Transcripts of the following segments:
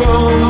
boom,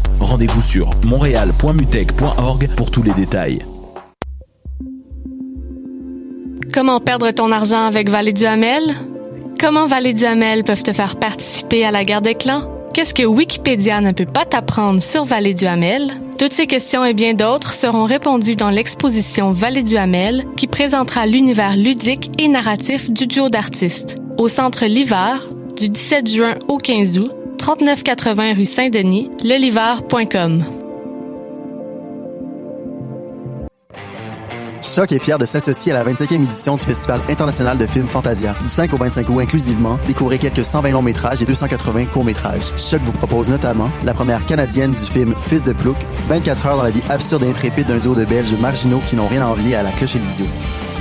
Rendez-vous sur montréal.mutech.org pour tous les détails. Comment perdre ton argent avec Vallée du Hamel? Comment Vallée du Hamel peuvent te faire participer à la guerre des clans? Qu'est-ce que Wikipédia ne peut pas t'apprendre sur Vallée du Hamel? Toutes ces questions et bien d'autres seront répondues dans l'exposition Vallée du Hamel qui présentera l'univers ludique et narratif du duo d'artistes au Centre L'Hiver du 17 juin au 15 août, 3980 rue Saint-Denis, leliver.com. Choc est fier de s'associer à la 25e édition du Festival international de films Fantasia. Du 5 au 25 août inclusivement, découvrez quelques 120 longs métrages et 280 courts métrages. Choc vous propose notamment la première canadienne du film Fils de Plouc, 24 heures dans la vie absurde et intrépide d'un duo de Belges marginaux qui n'ont rien à envier à la cloche et l'idiot.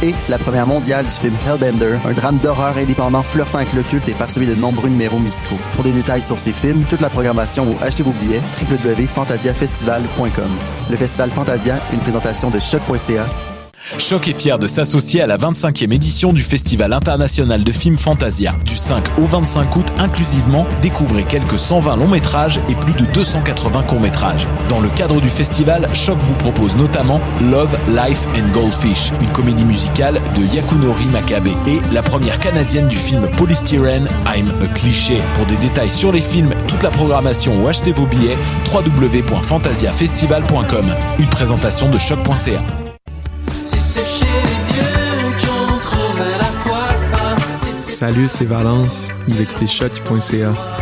Et la première mondiale du film Hellbender, un drame d'horreur indépendant flirtant avec le culte et parsemé de nombreux numéros musicaux. Pour des détails sur ces films, toute la programmation ou achetez vos billets, www.fantasiafestival.com. Le Festival Fantasia, une présentation de choc.ca Choc est fier de s'associer à la 25e édition du Festival international de films Fantasia. Du 5 au 25 août inclusivement, découvrez quelques 120 longs métrages et plus de 280 courts métrages. Dans le cadre du festival, Choc vous propose notamment Love, Life and Goldfish, une comédie musicale de Yakunori Makabe et la première canadienne du film Polystyrene, I'm a Cliché. Pour des détails sur les films, toute la programmation ou achetez vos billets, www.fantasiafestival.com. Une présentation de choc.ca. Salut, c'est Valence. Vous écoutez choc.ca.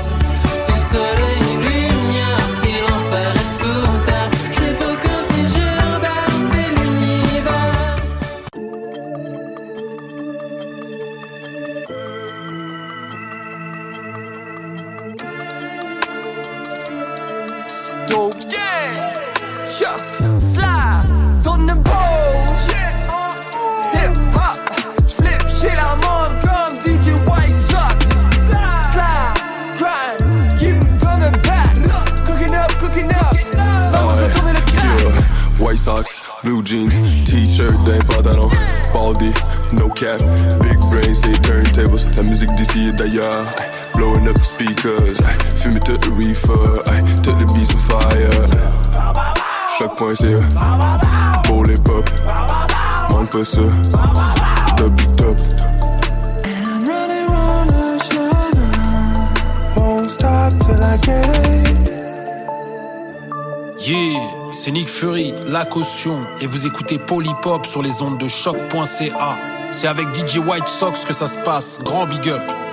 blue jeans, t-shirt d'un pantalon, baldy, no cap, big brains, say turntables, la musique d'ici et d'ailleurs, ay, blowing up the speakers, ay, fumer tout le reefer, ay, tout le beats on fire, chaque point c'est pour les pop, manque pas ça, top du top. Running round the won't stop till I get it. Yeah, c'est Nick Fury, la caution, et vous écoutez Polypop sur les ondes de choc.ca. C'est avec DJ White Sox que ça se passe. Grand big up.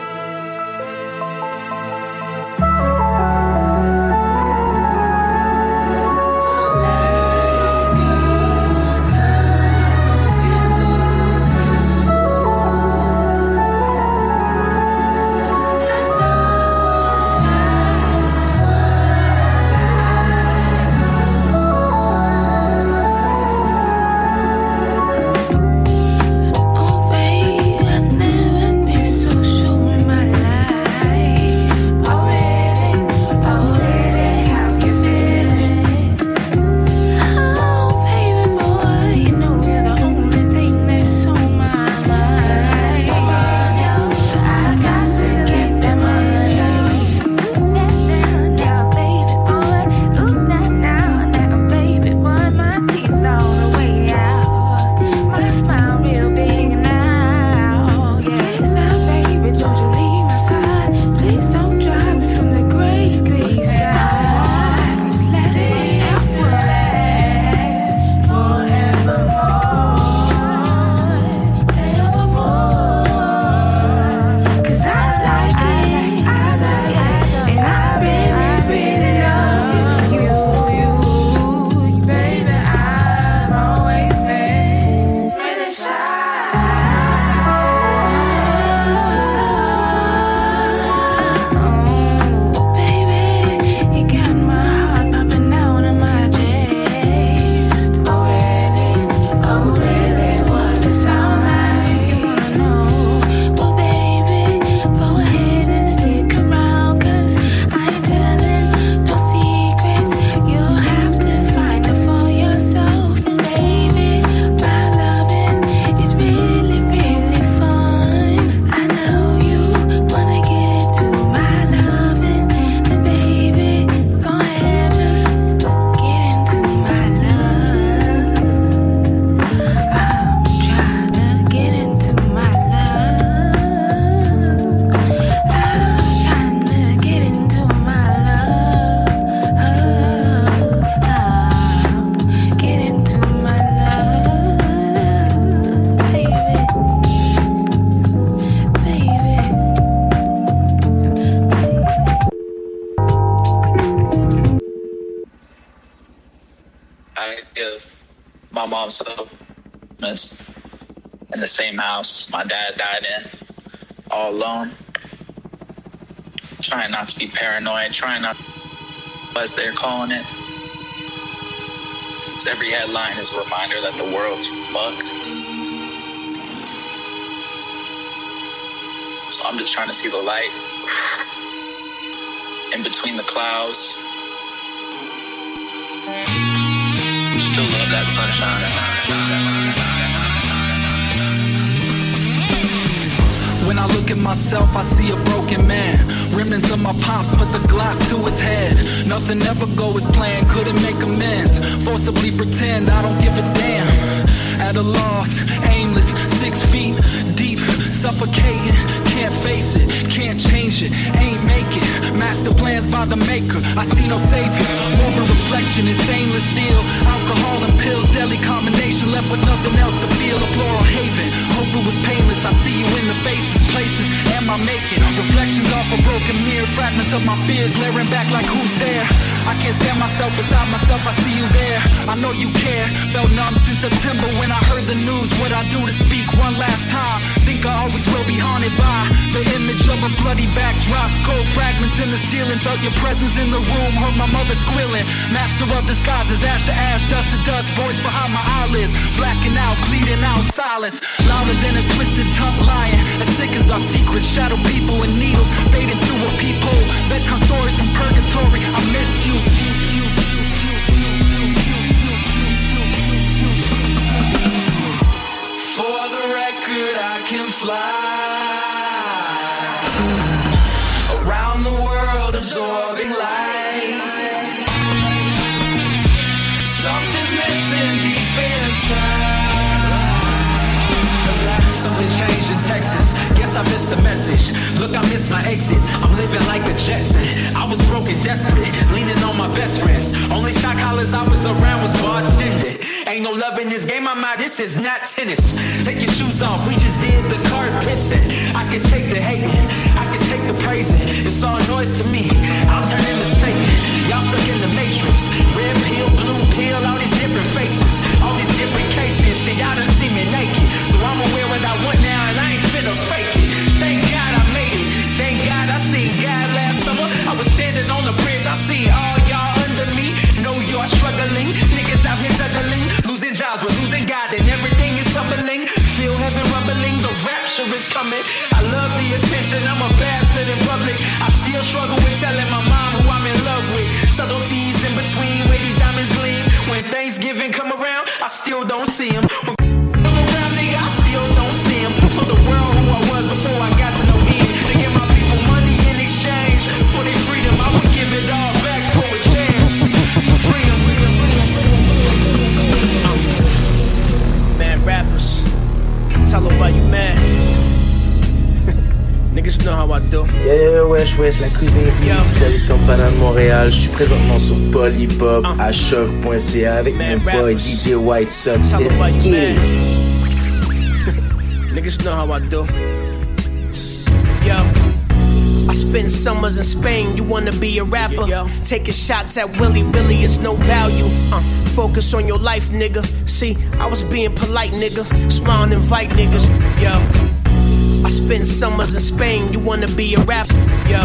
Mom's in the same house my dad died in, all alone. Trying not to be paranoid, trying not, as they're calling it. every headline is a reminder that the world's fucked. So I'm just trying to see the light in between the clouds. Myself, I see a broken man. Remnants of my pops put the Glock to his head. Nothing ever go as planned, couldn't make amends. Forcibly pretend I don't give a damn. At a loss, aimless, six feet deep, suffocating. Can't face it, can't change it, ain't make it. Master plans by the maker, I see no savior. Morbid reflection in stainless steel. Alcohol and pills, deadly combination, left with nothing else to feel. A floral haven, hope it was painless. I see you in the faces, places, am I making? Reflections off a broken mirror, fragments of my fear glaring back like who's there? I can't stand myself beside myself, I see you there. I know you care. Felt numb since September when I heard the news. A bloody backdrops. Cold fragments in the ceiling. Felt your presence in the room. Heard my mother squealing. Master of disguises, ash to ash, dust to dust. Voids behind my eyelids. Blacking out, bleeding out, silence. Louder than a twisted tongue lying. As sick as our secret. Shadow people and needles fading through a peephole. Bedtime stories from purgatory. I miss you. For the record, I can fly I missed the message. Look, I missed my exit. I'm living like a Jetson. I was broken, desperate, leaning on my best friends. Only shot collars I was around was bartending. Ain't no love in this game, I'm out. This is not tennis. Take your shoes off. We just did the carpets and I could take the hating. I could take the praising. It's all noise to me. I'll turn into Satan. Y'all stuck in the matrix. Red pill, blue pill, all these different faces. All these different cases. Shit, y'all done see me naked. So I'ma wear what I want now and I ain't finna fake it. Coming. I love the attention. I'm a bastard in public. I still struggle with telling my mom who I'm in love with. Subtleties in between where these diamonds gleam. When Thanksgiving come around, I still don't see them. When come around, I still don't the world who I was before I got to. To my people money in exchange for their freedom, I would give it all back for a chance to. Man, rappers, tell why you mad. Niggas know how I do. Yeah, wesh, wesh, la cuisine ici David Campana de Montréal. Je suis présentement sur Paul Hip Hop à choq.ca avec mon boy DJ White Sox. Let's get Niggas know how I do. Yo. I spent summers in Spain, you wanna be a rapper. Taking shots at Willie, really, it's no value. Uh, focus on your life, nigga. See, I was being polite, nigga. Smile and invite niggas. Yo. I spent summers in Spain, you wanna be a rapper. Yo.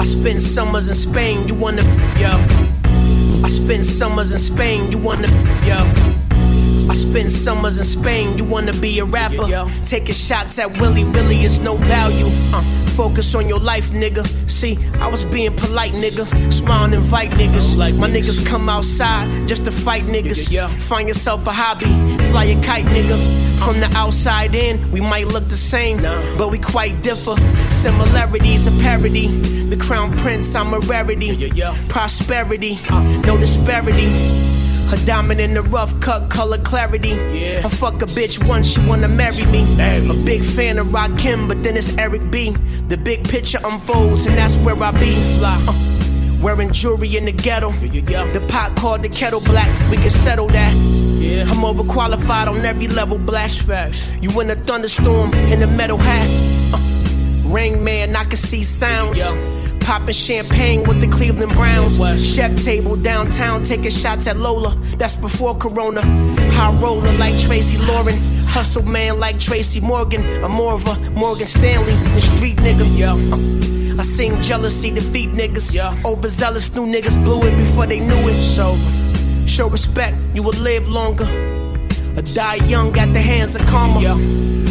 I spent summers in Spain, you wanna. Yo. I spent summers in Spain, you wanna. Yo. I spent summers in Spain, you wanna be a rapper. Taking shots at Willie, really, it's no value. Uh, focus on your life, nigga. See, I was being polite, nigga. Smile and invite niggas. Like My niggas come outside just to fight niggas. Find yourself a hobby, fly a kite, nigga. From the outside in, we might look the same, but we quite differ. Similarities, a parody. The crown prince, I'm a rarity. Prosperity, no disparity. A diamond in the rough cut, color clarity. I fuck a bitch once, she wanna marry me. A big fan of Rakim, but then it's Eric B. The big picture unfolds, and that's where I be. Uh, wearing jewelry in the ghetto. The pot called the kettle black, we can settle that. Yeah. I'm overqualified on every level, black facts. You in a thunderstorm in a metal hat. Uh, Rain man, I can see sounds. Popping champagne with the Cleveland Browns. Chef table downtown, taking shots at Lola. That's before Corona. High roller like Tracy Lauren. Hustle man like Tracy Morgan. I'm more of a Morgan Stanley, the street nigga. Yeah. Uh, I sing jealousy defeat niggas. Yeah. Overzealous new niggas blew it before they knew it. So show respect, you will live longer. Or die young at the hands of karma. Yeah.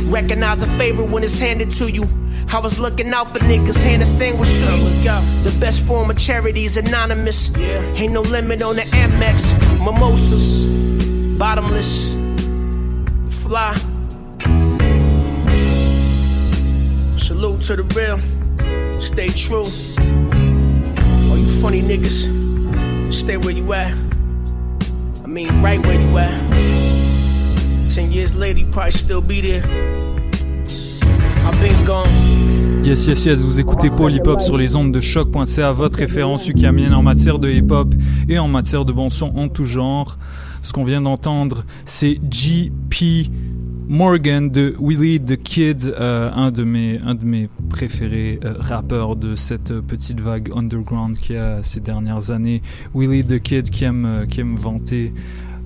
Recognize a favor when it's handed to you. I was looking out for niggas, hand a sandwich to you. The best form of charity is anonymous. Yeah. Ain't no limit on the Amex. Mimosas, bottomless, fly. Salute to the real, stay true. All you funny niggas, stay where you at. I mean, right where you at. Ten years later, you probably still be there. I've been gone. Yes, yes, yes, vous écoutez Paul Hip Hop sur les ondes de choc.ca, votre référence ukamienne en matière de hip hop et en matière de bon son en tout genre. Ce qu'on vient d'entendre, c'est G.P. Morgan de Lead the Kid, euh, un, de mes, un de mes préférés euh, rappeurs de cette petite vague underground qui a ces dernières années. Lead the Kid qui aime, euh, qui aime vanter.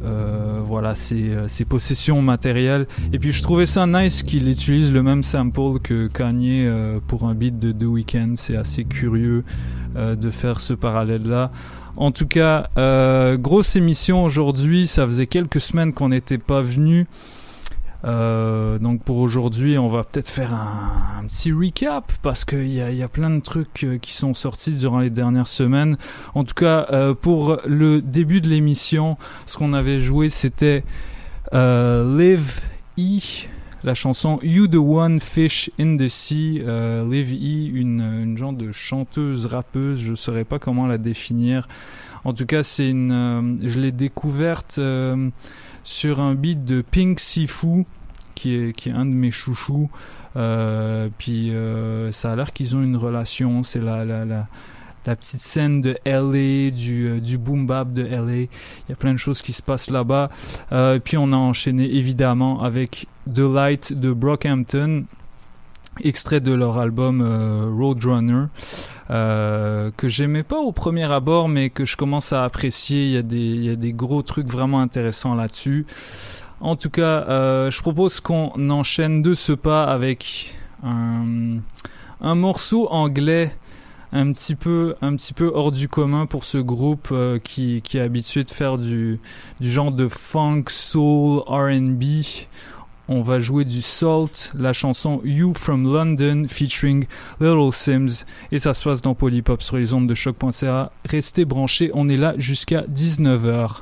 Euh, voilà ses, euh, ses possessions matérielles. Et puis je trouvais ça nice qu'il utilise le même sample que Kanye euh, pour un beat de The Weeknd. C'est assez curieux de faire ce parallèle là en tout cas grosse émission aujourd'hui. Ça faisait quelques semaines qu'on n'était pas venu euh, donc pour aujourd'hui, on va peut-être faire un, petit recap parce qu'il y a, plein de trucs euh, qui sont sortis durant les dernières semaines. En tout cas, euh, pour le début de l'émission, ce qu'on avait joué, c'était euh, Live E, la chanson You the One Fish in the Sea. Live E, une, une genre de chanteuse rappeuse, je ne saurais pas comment la définir. En tout cas, c'est une, je l'ai découverte. Sur un beat de Pink Sifu qui est, qui est un de mes chouchous. Euh, puis euh, ça a l'air qu'ils ont une relation. C'est la, la, la, petite scène de LA du, euh, du boom bap de LA il y a plein de choses qui se passent là-bas. Puis on a enchaîné évidemment avec The Light de Brockhampton extrait de leur album euh, Roadrunner euh, que j'aimais pas au premier abord mais que je commence à apprécier. Il y a des, gros trucs vraiment intéressants là-dessus. En tout cas euh, je propose qu'on enchaîne de ce pas avec un, morceau anglais un petit peu hors du commun pour ce groupe qui, est habitué de faire du genre de funk soul R&B on va jouer du Salt, la chanson You from London featuring Little Sims et ça se passe dans Polypop sur les ondes de choc.ca. Restez branchés, on est là jusqu'à 19h.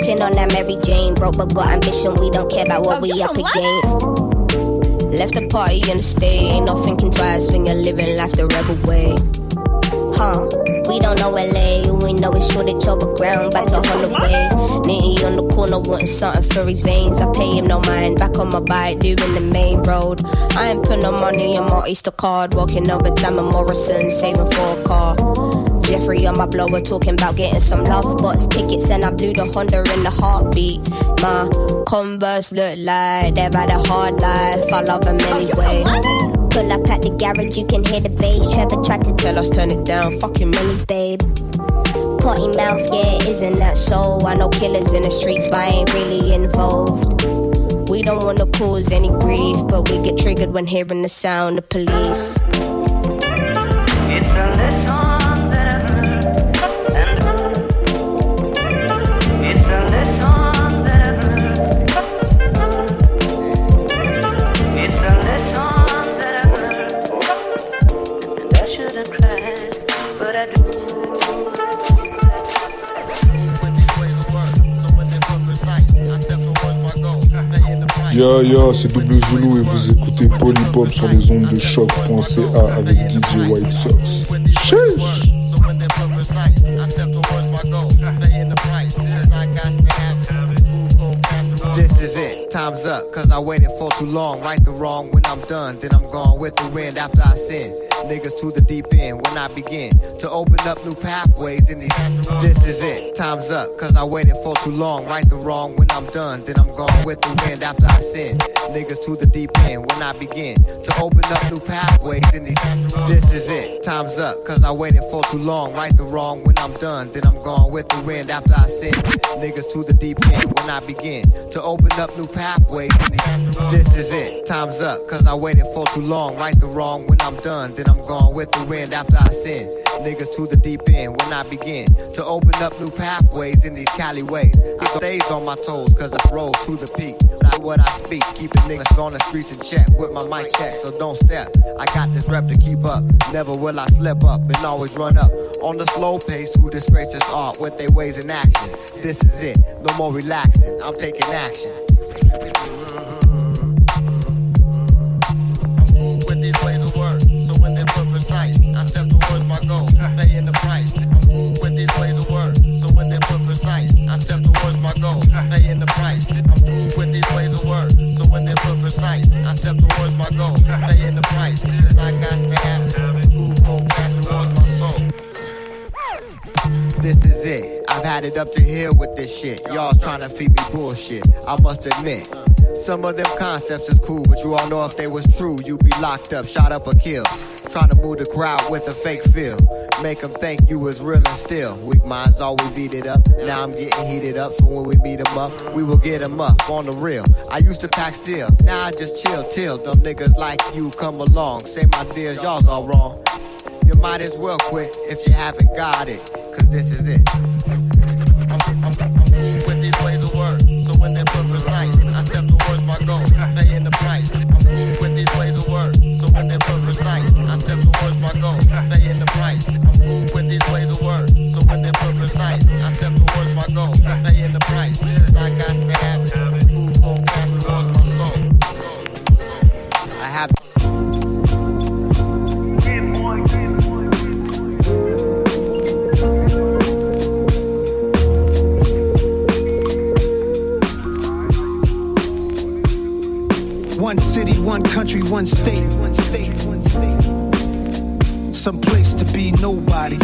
Smoking on that Mary Jane, broke but got ambition. We don't care about what Oh, we up against. Left the party in the stay, ain't no thinking twice when you're living life the rebel way. Huh? We don't know LA, we know it's is Shoreditch overground, back to Holloway. Nitty on the corner wanting something for his veins. I pay him no mind, back on my bike, doing the main road. I ain't put no money on my Oyster card, walking over Tam and Morrison, saving for a car. Jeffrey on my blower talking about getting some Lovebox tickets and I blew the Honda in the heartbeat. My Converse look like they've had a hard life. I love them anyway. Pull up at the garage, you can hear the bass. Trevor tried to tell us turn it down. Fucking millies, babe. Potty mouth, yeah, isn't that so? I know killers in the streets, but I ain't really involved. We don't wanna cause any grief, but we get triggered when hearing the sound of police. It's a Yo yo, c'est Double Zulu et vous écoutez Polypop sur les ondes de choc.ca avec DJ White Sox. Sheesh. This is it. Time cause I waited for too long. Right the wrong when I'm done, then I'm gone with the wind after I sin. Niggas to the deep end when I begin to open up new pathways in these. This is it, time's up, cause I waited for too long. Right the wrong when I'm done, then I'm gone with the wind after I sin. Niggas to the deep end when I begin to open up new pathways in these. This is it, time's up, cause I waited for too long. Right the wrong when I'm done, then I'm gone with the wind after I sin. Niggas to the deep end when I begin to open up new pathways in these. This is it, time's up, cause I waited for too long. Right the wrong when I'm done, then I'm gone with the wind after I sin. Niggas to the deep end when I begin to open up new pathways in these Cali ways. I stays on my toes cause I rose to the peak. Not what I speak, keeping niggas on the streets in check with my mic check, so don't step. I got this rep to keep up. Never will I slip up and always run up. On the slow pace, who disgraces art with their ways and actions. This is it, no more relaxing, I'm taking action. Paying the price. I'm with these ways of work. So when they put precise, I step towards my goal, paying the price. I got to have it. Gas towards my soul. This is it. I've had it up to here with this shit. Y'all trying to feed me bullshit. I must admit. Some of them concepts is cool, but you all know if they was true, you'd be locked up, shot up or killed. Trying to move the crowd with a fake feel. Make them think you was real and still. Weak minds always eat it up. Now I'm getting heated up, so when we meet them up, we will get them up on the real. I used to pack steel, now I just chill till them niggas like you come along. Say my dears, y'all's all wrong. You might as well quit if you haven't got it, cause this is it. Country, one state. Some place to be nobody.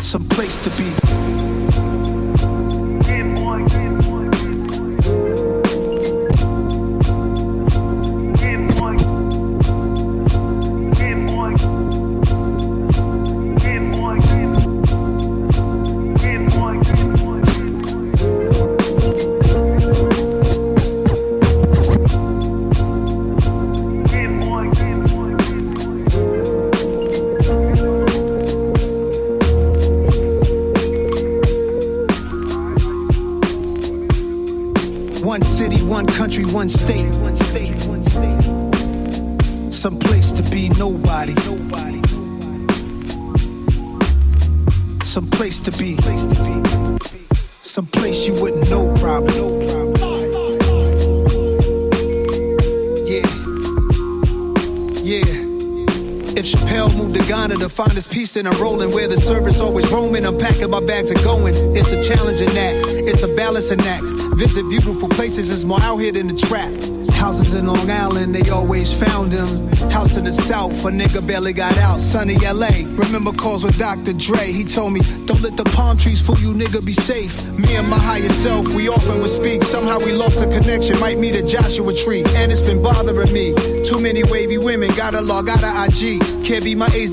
Some place to be. Then I'm rolling where the service always roaming. I'm packing my bags and going. It's a challenging act. It's a balancing act. Visit beautiful places. It's more out here than the trap. Houses in Long Island, they always found him. House in the South, a nigga barely got out. Sunny LA, remember calls with Dr. Dre. He told me, don't let the palm trees fool you, nigga, be safe. Me and my higher self, we often would speak. Somehow we lost the connection, might meet a Joshua tree. And it's been bothering me. Too many wavy women, gotta log out of IG. Can't be my age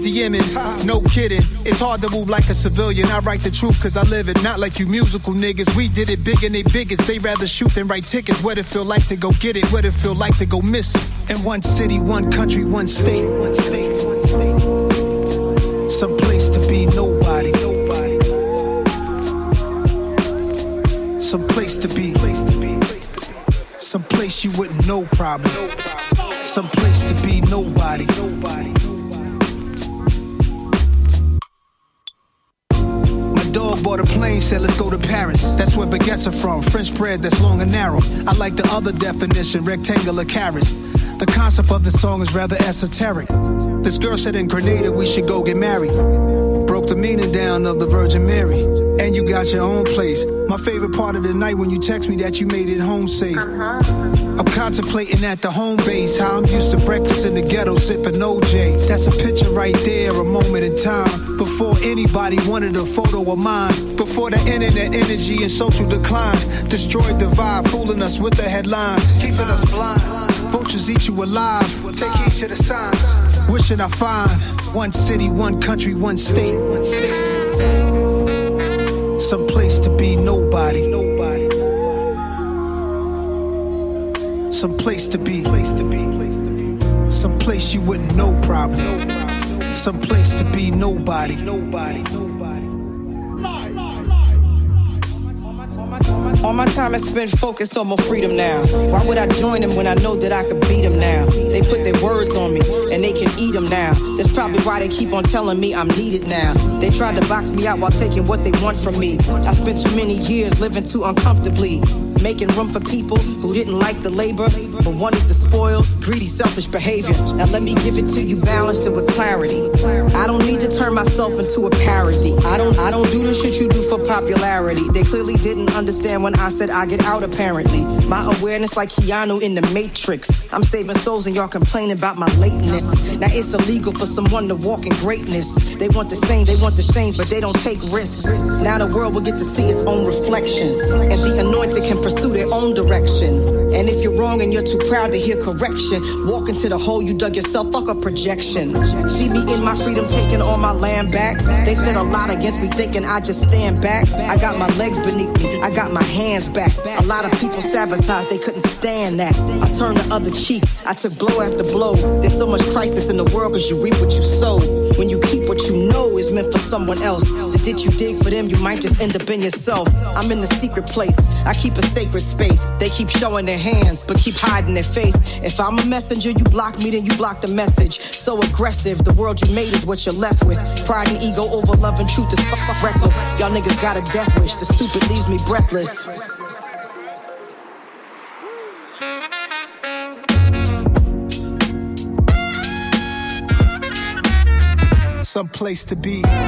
no kidding. It's hard to move like a civilian. I write the truth cause I live it, not like you musical niggas. We did it big and they biggest. They rather shoot than write tickets. What it feel like to go get it, what it feel like to go miss it. In one city, one country, one state. Place to be. Some place you wouldn't know probably. Some place to be nobody. My dog bought a plane, said let's go to Paris. That's where baguettes are from. French bread that's long and narrow. I like the other definition, rectangular carrots. The concept of the song is rather esoteric. This girl said in Grenada we should go get married. Broke the meaning down of the Virgin Mary. And you got your own place. My favorite part of the night when you text me that you made it home safe. Uh-huh. I'm contemplating at the home base how I'm used to breakfast in the ghetto sipping OJ. That's a picture right there, a moment in time. Before anybody wanted a photo of mine. Before the internet energy and social decline destroyed the vibe, fooling us with the headlines, keeping us blind. Vultures eat you alive. Take heed to the signs. Wishing I find one city, one country, one state. Some place be nobody. Some place to be. Some place you wouldn't know probably. Some place to be nobody. All my time is spent focused on my freedom now. Why would I join them when I know that I could beat them now? They put their words on me and they can eat them now. That's probably why they keep on telling me I'm needed now. They tried to box me out while taking what they want from me. I spent too many years living too uncomfortably. Making room for people who didn't like the labor but wanted the spoils, greedy, selfish behavior. Now let me give it to you balanced and with clarity. I don't need to turn myself into a parody. I don't I don't do the shit you do for popularity. They clearly didn't understand when I said I get out apparently. My awareness like Keanu in the Matrix. I'm saving souls and y'all complaining about my lateness. Now it's illegal for someone to walk in greatness. They want the same, they want the same, but they don't take risks. Now the world will get to see its own reflection. And the anointed can pursue their own direction. And if you're wrong and you're too proud to hear correction, walk into the hole you dug yourself, fuck a projection. See me in my freedom taking all my land back. They said a lot against me thinking I just stand back. I got my legs beneath me, I got my hands back. A lot of people sabotage, they couldn't stand that. I turned the other cheek, I took blow after blow. There's so much crisis in the world cause you reap what you sow. When you keep what you know is meant for someone else, the ditch you dig for them, you might just end up in yourself. I'm in the secret place, I keep a sacred space. They keep showing their hands, but keep hiding their face. If I'm a messenger, you block me, then you block the message. So aggressive, the world you made is what you're left with. Pride and ego over love and truth is fuck reckless. Y'all niggas got a death wish, the stupid leaves me breathless. Some place to be. Yeah.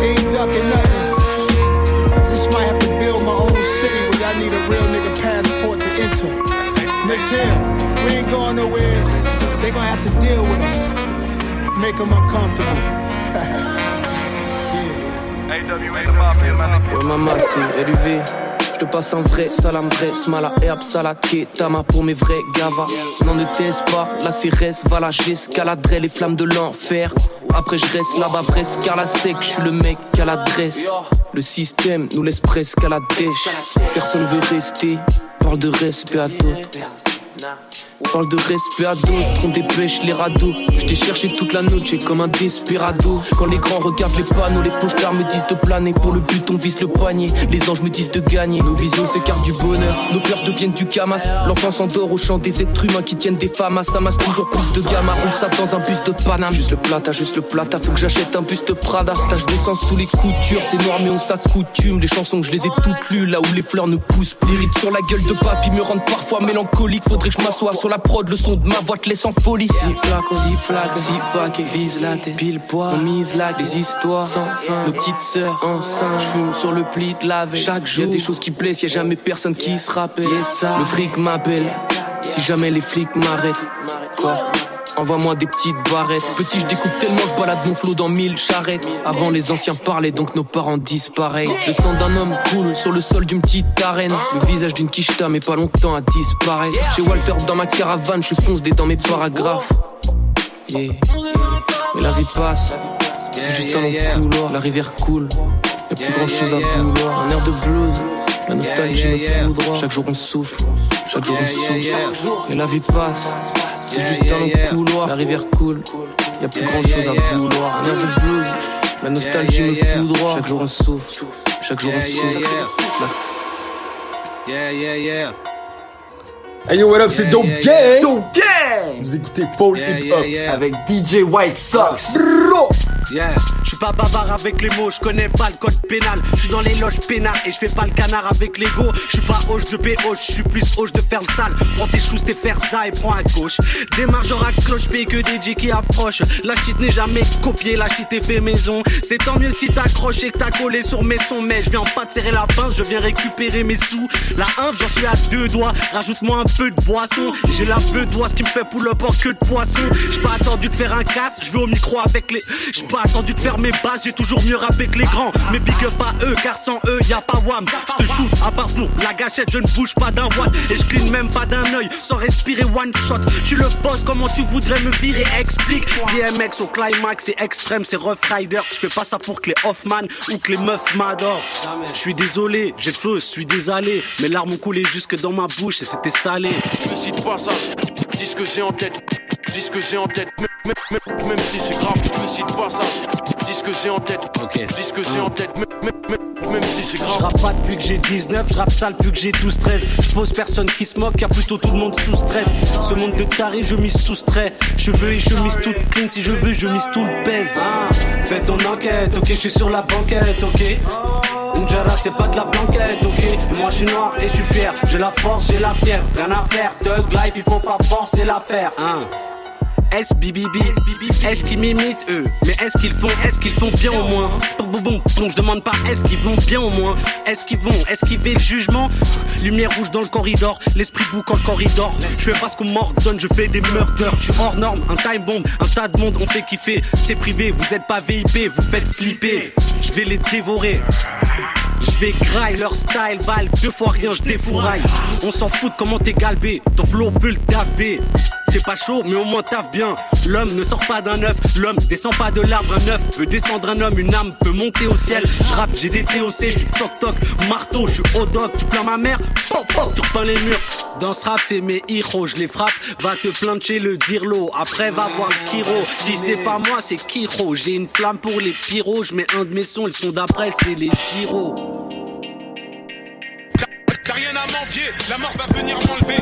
Ain't ducking nothing. Just might have to build my own city where I need a real nigga passport to enter. Miss Hill, we ain't going nowhere. They gonna have to deal with us. Make them uncomfortable. Ouais maman c'est élevé Je passe un vrai salam vrai smala. Et absalat Tama pour mes vrais gavas. Non ne taise pas? La CRS va la j'escaladerai les flammes de l'enfer. Après je reste là-bas presque à la sec. Je suis le mec à l'adresse. Le système nous laisse presque à la dèche. Personne veut rester. Parle de respect à d'autres Parle de respect à d'autres, on dépêche les radeaux. Je t'ai cherché toute la noche, comme un desperado. Quand les grands regardent les panneaux, les pochards me disent de planer. Pour le but, on vise le poignet. Les anges me disent de gagner. Nos visions s'écartent du bonheur, nos peurs deviennent du camas. L'enfant s'endort au chant des êtres humains qui tiennent des femmes à Ça masse toujours plus de gamma. On ça dans un bus de Paname. Juste le plata, juste le plata. Faut que j'achète un buste Prada. Tâche de sang sous les coutures, c'est noir mais on s'accoutume. Les chansons, je les ai toutes lues là où les fleurs ne poussent plus. Sur la gueule de papy me rendent parfois mélancolique. Faudrait que je m'assoie sur la prod, le son de ma voix te laisse en folie. Si flacons, si flaques, si paquets, vise la tête, pile poids. On mise là, des histoires sans fin. Nos petites sœurs enceintes, je fume sur le pli de la veille. Chaque jour, y a des choses qui plaisent, y a jamais personne qui se rappelle. Le fric m'appelle, si jamais les flics m'arrêtent. Quoi? Envoie-moi des petites barrettes. Petit, je découpe tellement, je balade mon flot dans mille charrettes. Avant, les anciens parlaient, donc nos parents disparaissent. Le sang d'un homme coule sur le sol d'une petite arène. Le visage d'une quicheta, mais pas longtemps à disparaître. Chez Walter, dans ma caravane, je fonce des dans mes paragraphes. Yeah. Mais la vie passe, c'est juste un long couloir. La rivière coule, y'a plus grand chose à vouloir. Un air de blues, la nostalgie me foudroie. Chaque jour on souffle, chaque jour on souffle. Et la vie passe. C'est juste un long couloir, la rivière coule. Y a plus grand chose à vouloir. Un air de blues, la nostalgie me foudroie. Chaque jour on souffle, chaque jour on souffle. Yeah, yeah, yeah. Hey yo, what up, c'est Dope Gang! Dope Gang! Vous écoutez Paul Hip Hop avec DJ White Sox. Yeah, je suis pas bavard avec les mots, je connais pas le code pénal. Je suis dans les loges pénales et je fais pas le canard avec l'ego. Je suis pas hoche de BO, je suis plus hoche de faire le sale. Prends tes choses, tes fers ça et prends à gauche. Démarre genre à cloche mais que des G qui approchent. La shit n'est jamais copiée, la shit est fait maison. C'est tant mieux si t'accroches et que t'as collé sur mes sons, mais je viens pas de serrer la pince, je viens récupérer mes sous. La inf, j'en suis à deux doigts. Rajoute-moi un peu de boisson. J'ai la qui me fait pull up en queue de poisson. J'ai pas attendu de faire un casse, je vais au micro avec les. J'ai pas attendu de faire mes bases, j'ai toujours mieux rappé que les grands. Mais big up à eux, car sans eux, y a pas wham. Je te shoot à part pour la gâchette, je ne bouge pas d'un watt. Et je même pas d'un œil, sans respirer one shot. Je suis le boss, comment tu voudrais me virer? Explique. DMX au climax, c'est extrême, c'est Rough Rider. Je fais pas ça pour que les Hoffman ou que les meufs m'adorent. Je suis désolé, j'ai le feu, je suis désalé. Mes larmes ont coulé jusque dans ma bouche et c'était salé. Je me cite pas ça, dis ce que j'ai en tête, dis ce que j'ai en tête, même, même- même- si c'est grave, je me cite pas ça, dis ce que j'ai en tête, dis ce que j'ai en tête, même, même- même- même si c'est Je grave. rappe pas depuis que j'ai 19, je rappe sale depuis que j'ai 12 13 Je pose personne qui se moque, y'a plutôt tout le monde sous stress. Ce monde de taré, je m'y soustrais Cheveux et chemise toute clean, si je veux je mise tout le pèse. Ah, Fais ton enquête, ok, je suis sur la banquette, ok Njara c'est pas de la blanquette, ok. Moi je suis noir et je suis fier, j'ai la force, j'ai la fièvre. Rien à faire, Thug Life, il faut pas forcer l'affaire, hein SBBB, est-ce qu'ils m'imitent eux? Mais est-ce qu'ils font, est-ce qu'ils font bien au moins? Boum boum, boum, je demande pas est-ce qu'ils vont bien au moins? Est-ce qu'ils vont esquiver le jugement? Lumière rouge dans le corridor, l'esprit bouc en corridor. Je fais pas ce qu'on m'ordonne, je fais des meurtres. Je suis hors norme, un time bomb, un tas de monde on fait kiffer. C'est privé, vous êtes pas VIP, vous faites flipper. Je vais les dévorer je vais graille, leur style valent deux fois rien, je défouraille. On s'en fout de comment t'es galbé, ton flow peut le taper. T'es pas chaud, mais au moins taffe bien. L'homme ne sort pas d'un œuf, l'homme descend pas de l'arbre. Un œuf peut descendre un homme, une âme peut monter au ciel. Je rappe, j'ai des TOC, je suis toc toc, marteau, je suis doc. Tu plains ma mère, pop pop, tu repeins les murs. Dans ce rap, c'est mes héros, je les frappe. Va te plaindre chez le dirlo, après va voir le Kiro. Si c'est pas moi, c'est Kiro. J'ai une flamme pour les pyros, je mets un de mes sons, ils sont d'après, c'est les gyros. T'as rien à m'envier, la mort va venir m'enlever.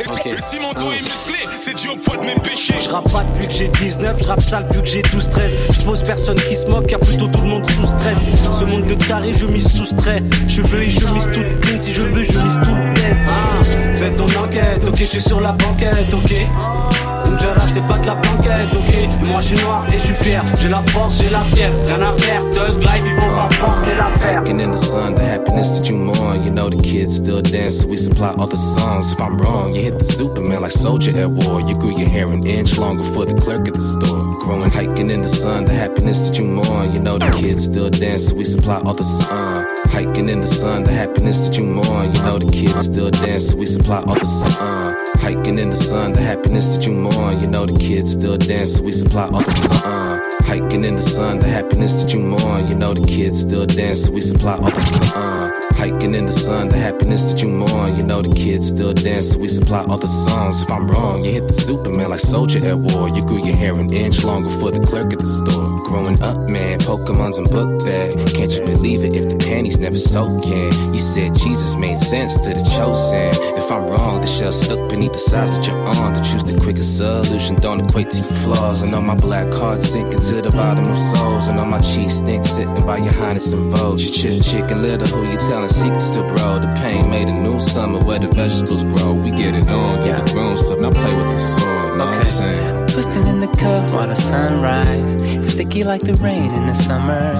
Et Ok. si mon dos est musclé, c'est dû au poids de mes péchés. Je rappe pas depuis que j'ai 19, je rappe sale depuis que j'ai 12 13 Je pose personne qui se moque, y'a plutôt tout le monde sous stress Ce monde de taré, je m'y soustrais Cheveux et chemise toute clean, si je veux je mise tout le ah, Fais ton enquête, ok, je suis sur la banquette, ok Njara c'est pas de la banquette, ok Moi je suis noir et je suis fier, j'ai la force, j'ai la fièvre Rien à faire, Thug Life, il faut pas forcer l'affaire Hiking in the sun, the happiness that you mourn. You know the kids still dance, so we supply all the songs. If I'm wrong, you hit the Superman like soldier at war. You grew your hair an inch longer for the clerk at the store. Growing, hiking in the sun, the happiness that you mourn. You know the kids still dance, so we supply all the sun. Hiking in the sun, the happiness that you mourn. You know the kids still dance, so we supply all the sun. Hiking in the sun, the happiness that you mourn. You know the kids still dance, so we supply all the sun. Hiking in the sun, the happiness that you mourn. You know the kids still dance, so we supply all the sun. Hiking in the sun, the happiness that you mourn. You know the kids still dance, so we supply all the songs. If I'm wrong, you hit the Superman like soldier at war. You grew your hair an inch longer for the clerk at the store. Growing up, man, Pokemon's and book bag. Can't you believe it if the panties never soaking? You said Jesus made sense to the chosen. If I'm wrong, the shell stuck beneath the size of your arm. To choose the quickest solution don't equate to your flaws. And on my black card sinking to the bottom of souls. And on my cheese stink sitting by your highness and vogue. You chick chicken little who you telling secrets to, bro. The pain made a new summer where the vegetables grow. We get it on, yeah. the grown stuff. Now play with the sword. Know what I'm saying? Twisting in the cup while the sun sunrise. Sticky like the rain in the summer.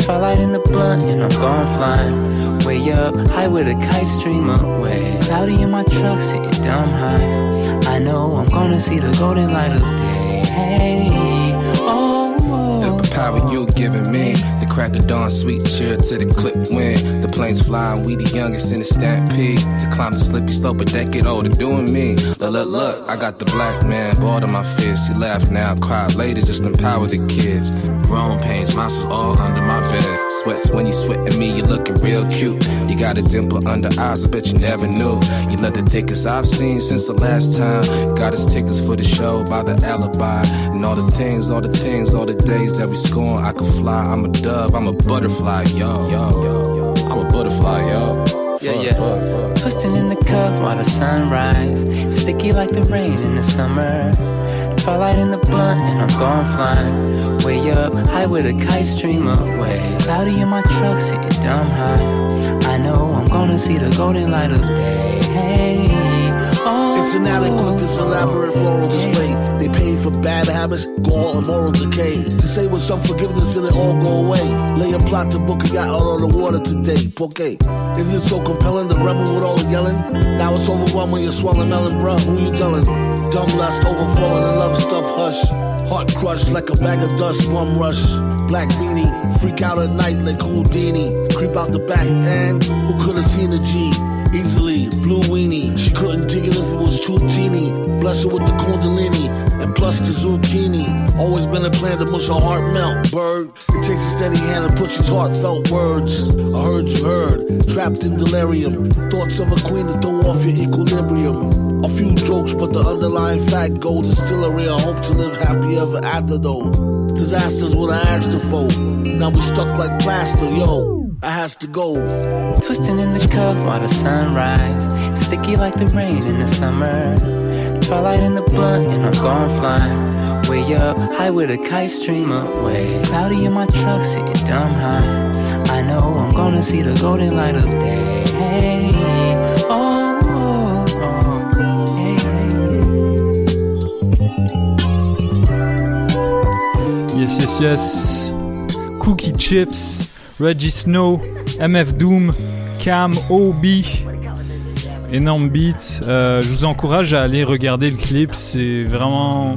Twilight in the blunt, and I'm gone flying. Way up, high with a kite stream away. Cloudy in my truck, sitting dumb high. I know I'm gonna see the golden light of day. Hey, oh, oh. The power you're giving me. The crack of dawn, sweet cheer to the clip wind. The planes flying, we the youngest in the stampede. To climb the slippy slope, a decade older, doing me. Look, look, look, I got the black man, bored of my fist. He laughed now, cried later, just empower the kids. Grown pains, monsters all under my bed. Sweats when you sweat at me, you looking real cute. You got a dimple under eyes, I bet you never knew. You look the thickest I've seen since the last time. Got us tickets for the show by the alibi. And all the things, all the things, all the days that we scorn. I could fly, I'm a dove, I'm a butterfly, yo. yo. I'm a butterfly, yo. Yeah, yeah. Twisting in the cup while the sunrise. Sticky like the rain in the summer. Twilight in the blunt, and I'm gone flying. Way up, high with a kite stream away. Cloudy in my truck, sitting dumb high. I know I'm gonna see the golden light of day. Inadequate, this elaborate floral display. They pay for bad habits, gall, and moral decay. To say with some forgiveness, and it all go away. Lay a plot to book a yacht out on the water today. Okay, is it so compelling? The rebel with all the yelling. Now it's overwhelmed when you're swallowing melon, bruh. Who you telling? Dumb lust, overfalling and love stuff, hush. Heart crushed like a bag of dust, bum rush. Black beanie, freak out at night like Houdini. Creep out the back, and who could have seen a G? Easily, blue weenie. She couldn't dig it if it was too teeny. Bless her with the kundalini and plus the zucchini. Always been a plan to mush her heart melt, bird. It takes a steady hand to push his heartfelt words. I heard you heard, trapped in delirium. Thoughts of a queen to throw off your equilibrium. A few jokes, but the underlying fact gold is still a real hope to live happy ever after though. Disasters what I asked her for. Now we stuck like plaster, yo. I has to go. Twisting in the cup while the sunrise. Sticky like the rain in the summer. Twilight in the blunt, and I'm gone flying. Way up, high with a kite stream away. Cloudy in my truck, sitting dumb high. I know I'm gonna see the golden light of day. Hey, oh, oh, oh, Yes, yes, yes. Cookie Chips, Reggie Snow, MF Doom, Cam, OB. Énorme beat. Euh, je vous encourage à aller regarder le clip. C'est vraiment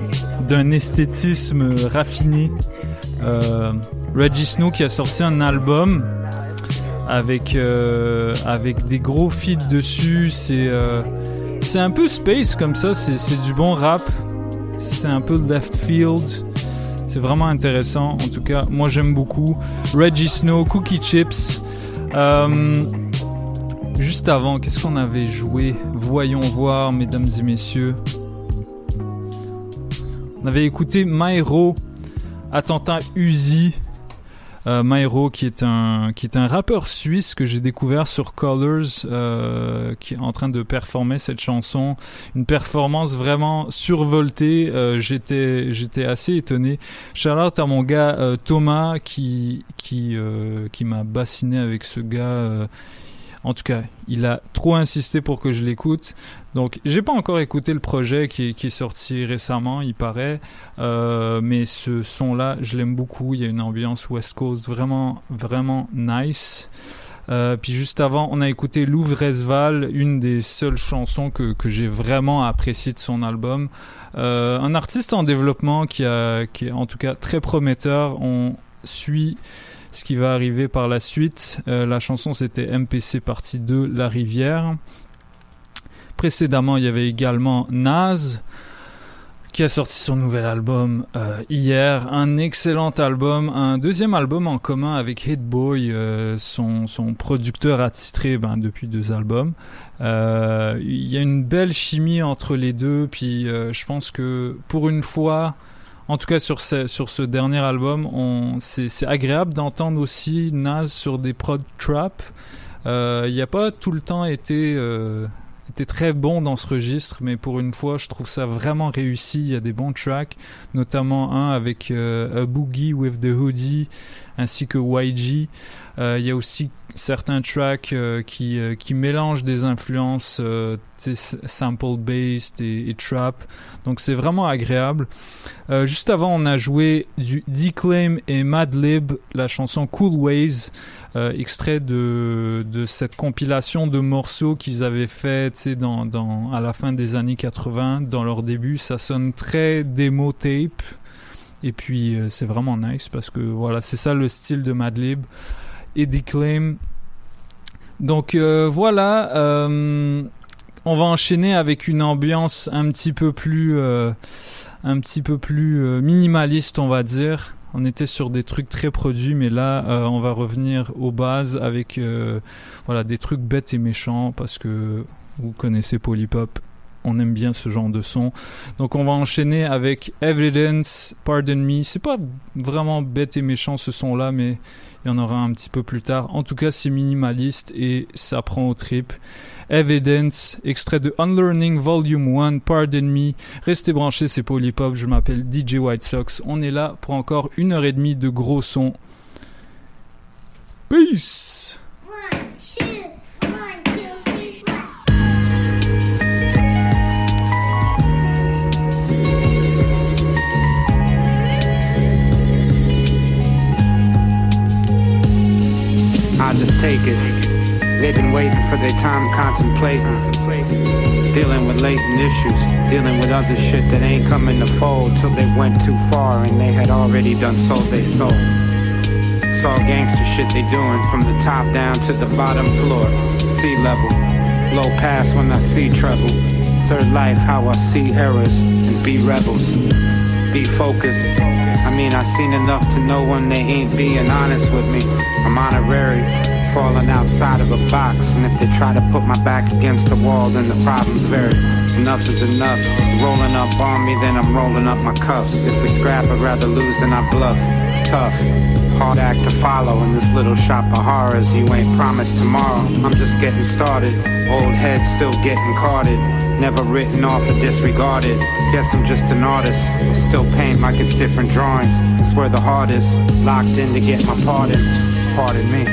d'un esthétisme raffiné. Euh, Reggie Snow qui a sorti un album avec, euh, avec des gros feats dessus. C'est c'est un peu space comme ça. C'est du bon rap. C'est un peu left field. C'est vraiment intéressant. En tout cas, moi j'aime beaucoup. Reggie Snow, Cookie Chips. Euh, juste avant, qu'est-ce qu'on avait joué? Voyons voir, mesdames et messieurs. On avait écouté Myro, Attentat Uzi. Euh, Myro, qui est un qui est un rappeur suisse que j'ai découvert sur Colors, euh, qui est en train de performer cette chanson, une performance vraiment survoltée. Euh, j'étais j'étais assez étonné. Shout out à mon gars euh, Thomas qui qui qui m'a bassiné avec ce gars. En tout cas, il a trop insisté pour que je l'écoute. Donc, j'ai pas encore écouté le projet qui est, sorti récemment, il paraît. Euh, mais ce son-là, je l'aime beaucoup. Il y a une ambiance West Coast vraiment, vraiment nice. Euh, puis juste avant, on a écouté Louvresval, une des seules chansons que, j'ai vraiment apprécié de son album. Euh, un artiste en développement qui, a, qui est en tout cas très prometteur. On suit ce qui va arriver par la suite. Euh, la chanson c'était MPC partie 2, La Rivière. Précédemment, il y avait également Naz qui a sorti son nouvel album euh, hier. Un excellent album, un deuxième album en commun avec Hit Boy, euh, son, son producteur attitré ben, depuis deux albums. Euh, Il y a une belle chimie entre les deux, puis je pense que pour une fois, en tout cas sur ce, dernier album, c'est, agréable d'entendre aussi Naz sur des prod trap. Euh, Il n'y a pas tout le temps été, euh, été très bon dans ce registre, mais pour une fois, je trouve ça vraiment réussi. Il y a des bons tracks, notamment un avec euh, A Boogie with the Hoodie ainsi que YG. Euh, Il y a aussi certains tracks euh, qui, euh, qui mélangent des influences euh, sample-based et, trap. Donc c'est vraiment agréable. Juste avant, on a joué du Declaim et Madlib, la chanson Cool Ways, extrait de, de cette compilation de morceaux qu'ils avaient fait dans, dans, à la fin des années 80, dans leur début. Ça sonne très démo tape. Et puis c'est vraiment nice parce que voilà, c'est ça le style de Madlib et Declaim. Donc euh, voilà, euh, on va enchaîner avec une ambiance un petit peu plus, euh, un petit peu plus minimaliste, on va dire. On était sur des trucs très produits, mais là, on va revenir aux bases avec, voilà, des trucs bêtes et méchants parce que vous connaissez Polypop. on aime bien ce genre de son. Donc on va enchaîner avec Evidence, Pardon Me. C'est pas vraiment bête et méchant ce son-là, mais il y en aura un petit peu plus tard. En tout cas, c'est minimaliste et ça prend au trip. Evidence, extrait de Unlearning Volume 1, Pardon Me. Restez branchés, c'est Polypop, je m'appelle DJ White Sox. On est là pour encore une heure et demie de gros sons. Peace! I just take it. They've been waiting for their time contemplating. Dealing with latent issues, dealing with other shit that ain't coming to fold till they went too far and they had already done sold they sold. It's all gangster shit they doing from the top down to the bottom floor, sea level. Low pass when I see trouble. Third life, how I see errors and be rebels. Be focused. I mean, I seen enough to know when they ain't being honest with me. I'm honorary, falling outside of a box. And if they try to put my back against the wall, then the problem's very. Enough is enough. Rolling up on me, then I'm rolling up my cuffs. If we scrap, I'd rather lose than I bluff. Tough. Hard act to follow in this little shop of horrors. You ain't promised tomorrow. I'm just getting started. Old head still getting carded. Never written off or disregarded. Guess I'm just an artist. Still paint like it's different drawings. It's where the is. Locked in to get my pardon. Pardon me.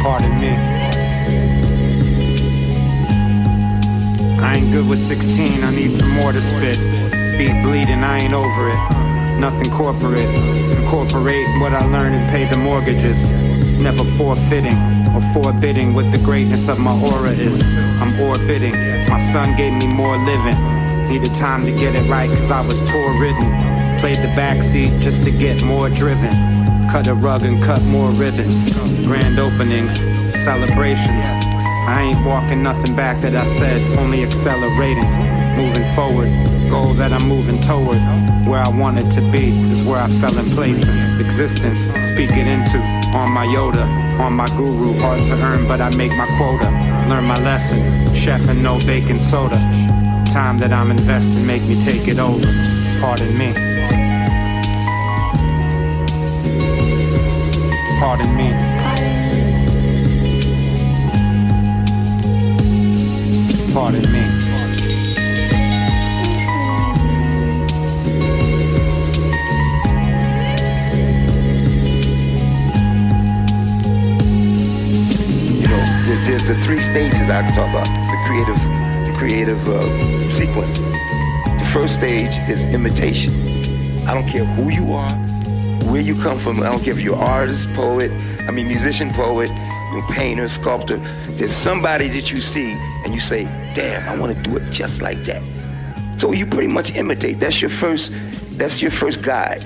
Pardon me. I ain't good with 16, I need some more to spit. Beat bleeding, I ain't over it. Nothing corporate. Incorporate what I learned and pay the mortgages. Never forfeiting or forbidding what the greatness of my aura is. I'm orbiting. My son gave me more living. Needed time to get it right cause I was tour ridden. Played the backseat just to get more driven. Cut a rug and cut more ribbons. Grand openings, celebrations. I ain't walking nothing back that I said, only accelerating. Moving forward, goal that I'm moving toward. Where I wanted to be is where I fell in place existence. Speak it into on my Yoda, on my guru. Hard to earn, but I make my quota. Learn my lesson, chef and no baking soda. Time that I'm investing, make me take it over. Pardon me. Pardon me. Pardon me. There's the three stages I talk about. The creative, the creative uh, sequence. The first stage is imitation. I don't care who you are, where you come from. I don't care if you're artist, poet, I mean musician, poet, painter, sculptor. There's somebody that you see and you say, "Damn, I want to do it just like that." So you pretty much imitate. That's your first. That's your first guide.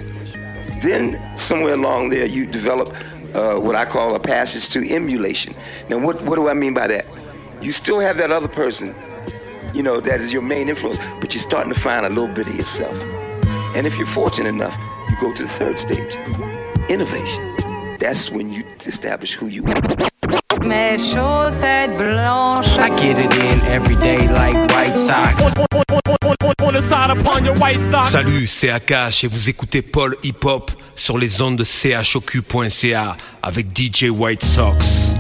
Then somewhere along there, you develop uh, what I call a passage to emulation. Now, what what do I mean by that? You still have that other person, you know, that is your main influence, but you're starting to find a little bit of yourself. And if you're fortunate enough, you go to the third stage, innovation. That's when you establish who you are. Mes chaussettes blanches. I get it in every day like White Sox. Salut, c'est Akash et vous écoutez Paul Hip Hop sur les ondes de choq.ca avec DJ White Sox.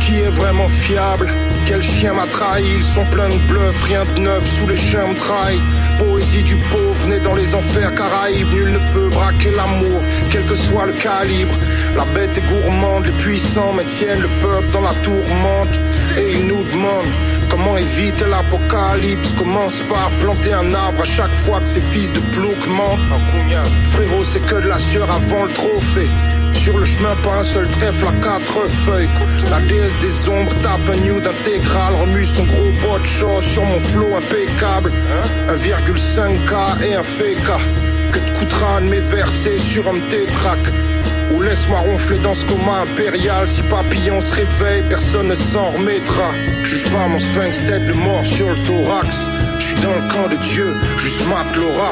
Qui est vraiment fiable? Quel chien m'a trahi Ils sont pleins de bluffs, rien de neuf sous les chiens me trahissent Poésie du pauvre, né dans les enfers caraïbes Nul ne peut braquer l'amour, quel que soit le calibre. La bête est gourmande, les puissants maintiennent le peuple dans la tourmente. Et ils nous demandent comment éviter l'apocalypse Commence par planter un arbre à chaque fois que ses fils de plouc mentent. Frérot c'est que de la sueur avant le trophée sur le chemin, pas un seul trèfle à quatre feuilles. La déesse des ombres tape un nude intégral, remue son gros bot de sur mon flow impeccable. 1,5K et un FK. Que te coûtera de mes versets sur un tétrac. Ou laisse-moi ronfler dans ce coma impérial. Si papillon se réveille, personne ne s'en remettra. Juge pas mon sphinx tête de mort sur le thorax. Je suis dans le camp de Dieu, juste Laura.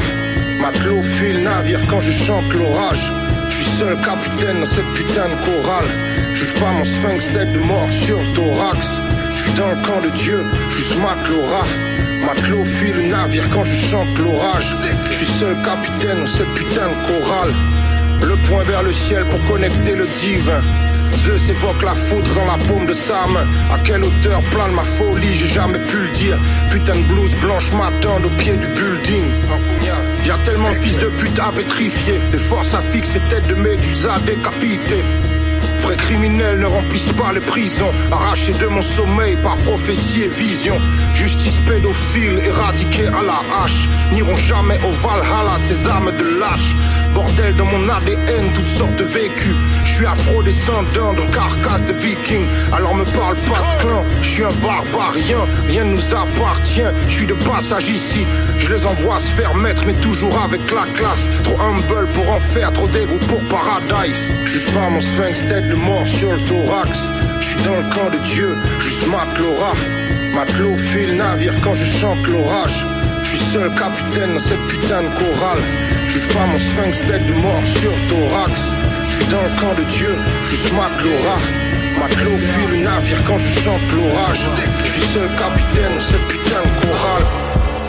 Matelot file navire quand je chante l'orage. Je suis seul capitaine dans cette putain de chorale. Juge pas mon sphinx tête de mort sur le thorax. Je suis dans le camp de Dieu, juste Laura. Matelot file navire quand je chante l'orage. Je suis seul capitaine dans cette putain de chorale. Le point vers le ciel pour connecter le divin. Zeus évoque la foudre dans la paume de sa main. À quelle hauteur plane ma folie, j'ai jamais pu le dire. Putain de blouse blanche m'attendent au pied du building. A tellement fils de pute à pétrifier. Des forces à fixer, tête de méduse à décapiter. Vrais criminels ne remplissent pas les prisons. Arrachés de mon sommeil par prophétie et vision. Justice pédophile, éradiquée à la hache. N'iront jamais au Valhalla de lâches. Bordel dans mon ADN, toutes sortes de vécus. Je suis afro-descendant de carcasse de vikings. Alors me parle pas de clan, je suis un barbarien. Rien ne nous appartient, je suis de passage ici. Je les envoie se faire mettre, mais toujours avec la classe. Trop humble pour en faire, trop d'égo pour paradise. Juge pas mon sphinx, tête de mort sur le thorax. Je suis dans le camp de Dieu, juste Laura. Matelot file navire quand je chante l'orage. Je suis seul capitaine dans cette putain de chorale. Juge pas mon sphinx tête de mort sur thorax. Je suis dans le camp de Dieu, juste Laura. Matelot file le navire quand je chante l'orage. Je suis seul capitaine dans cette putain de chorale.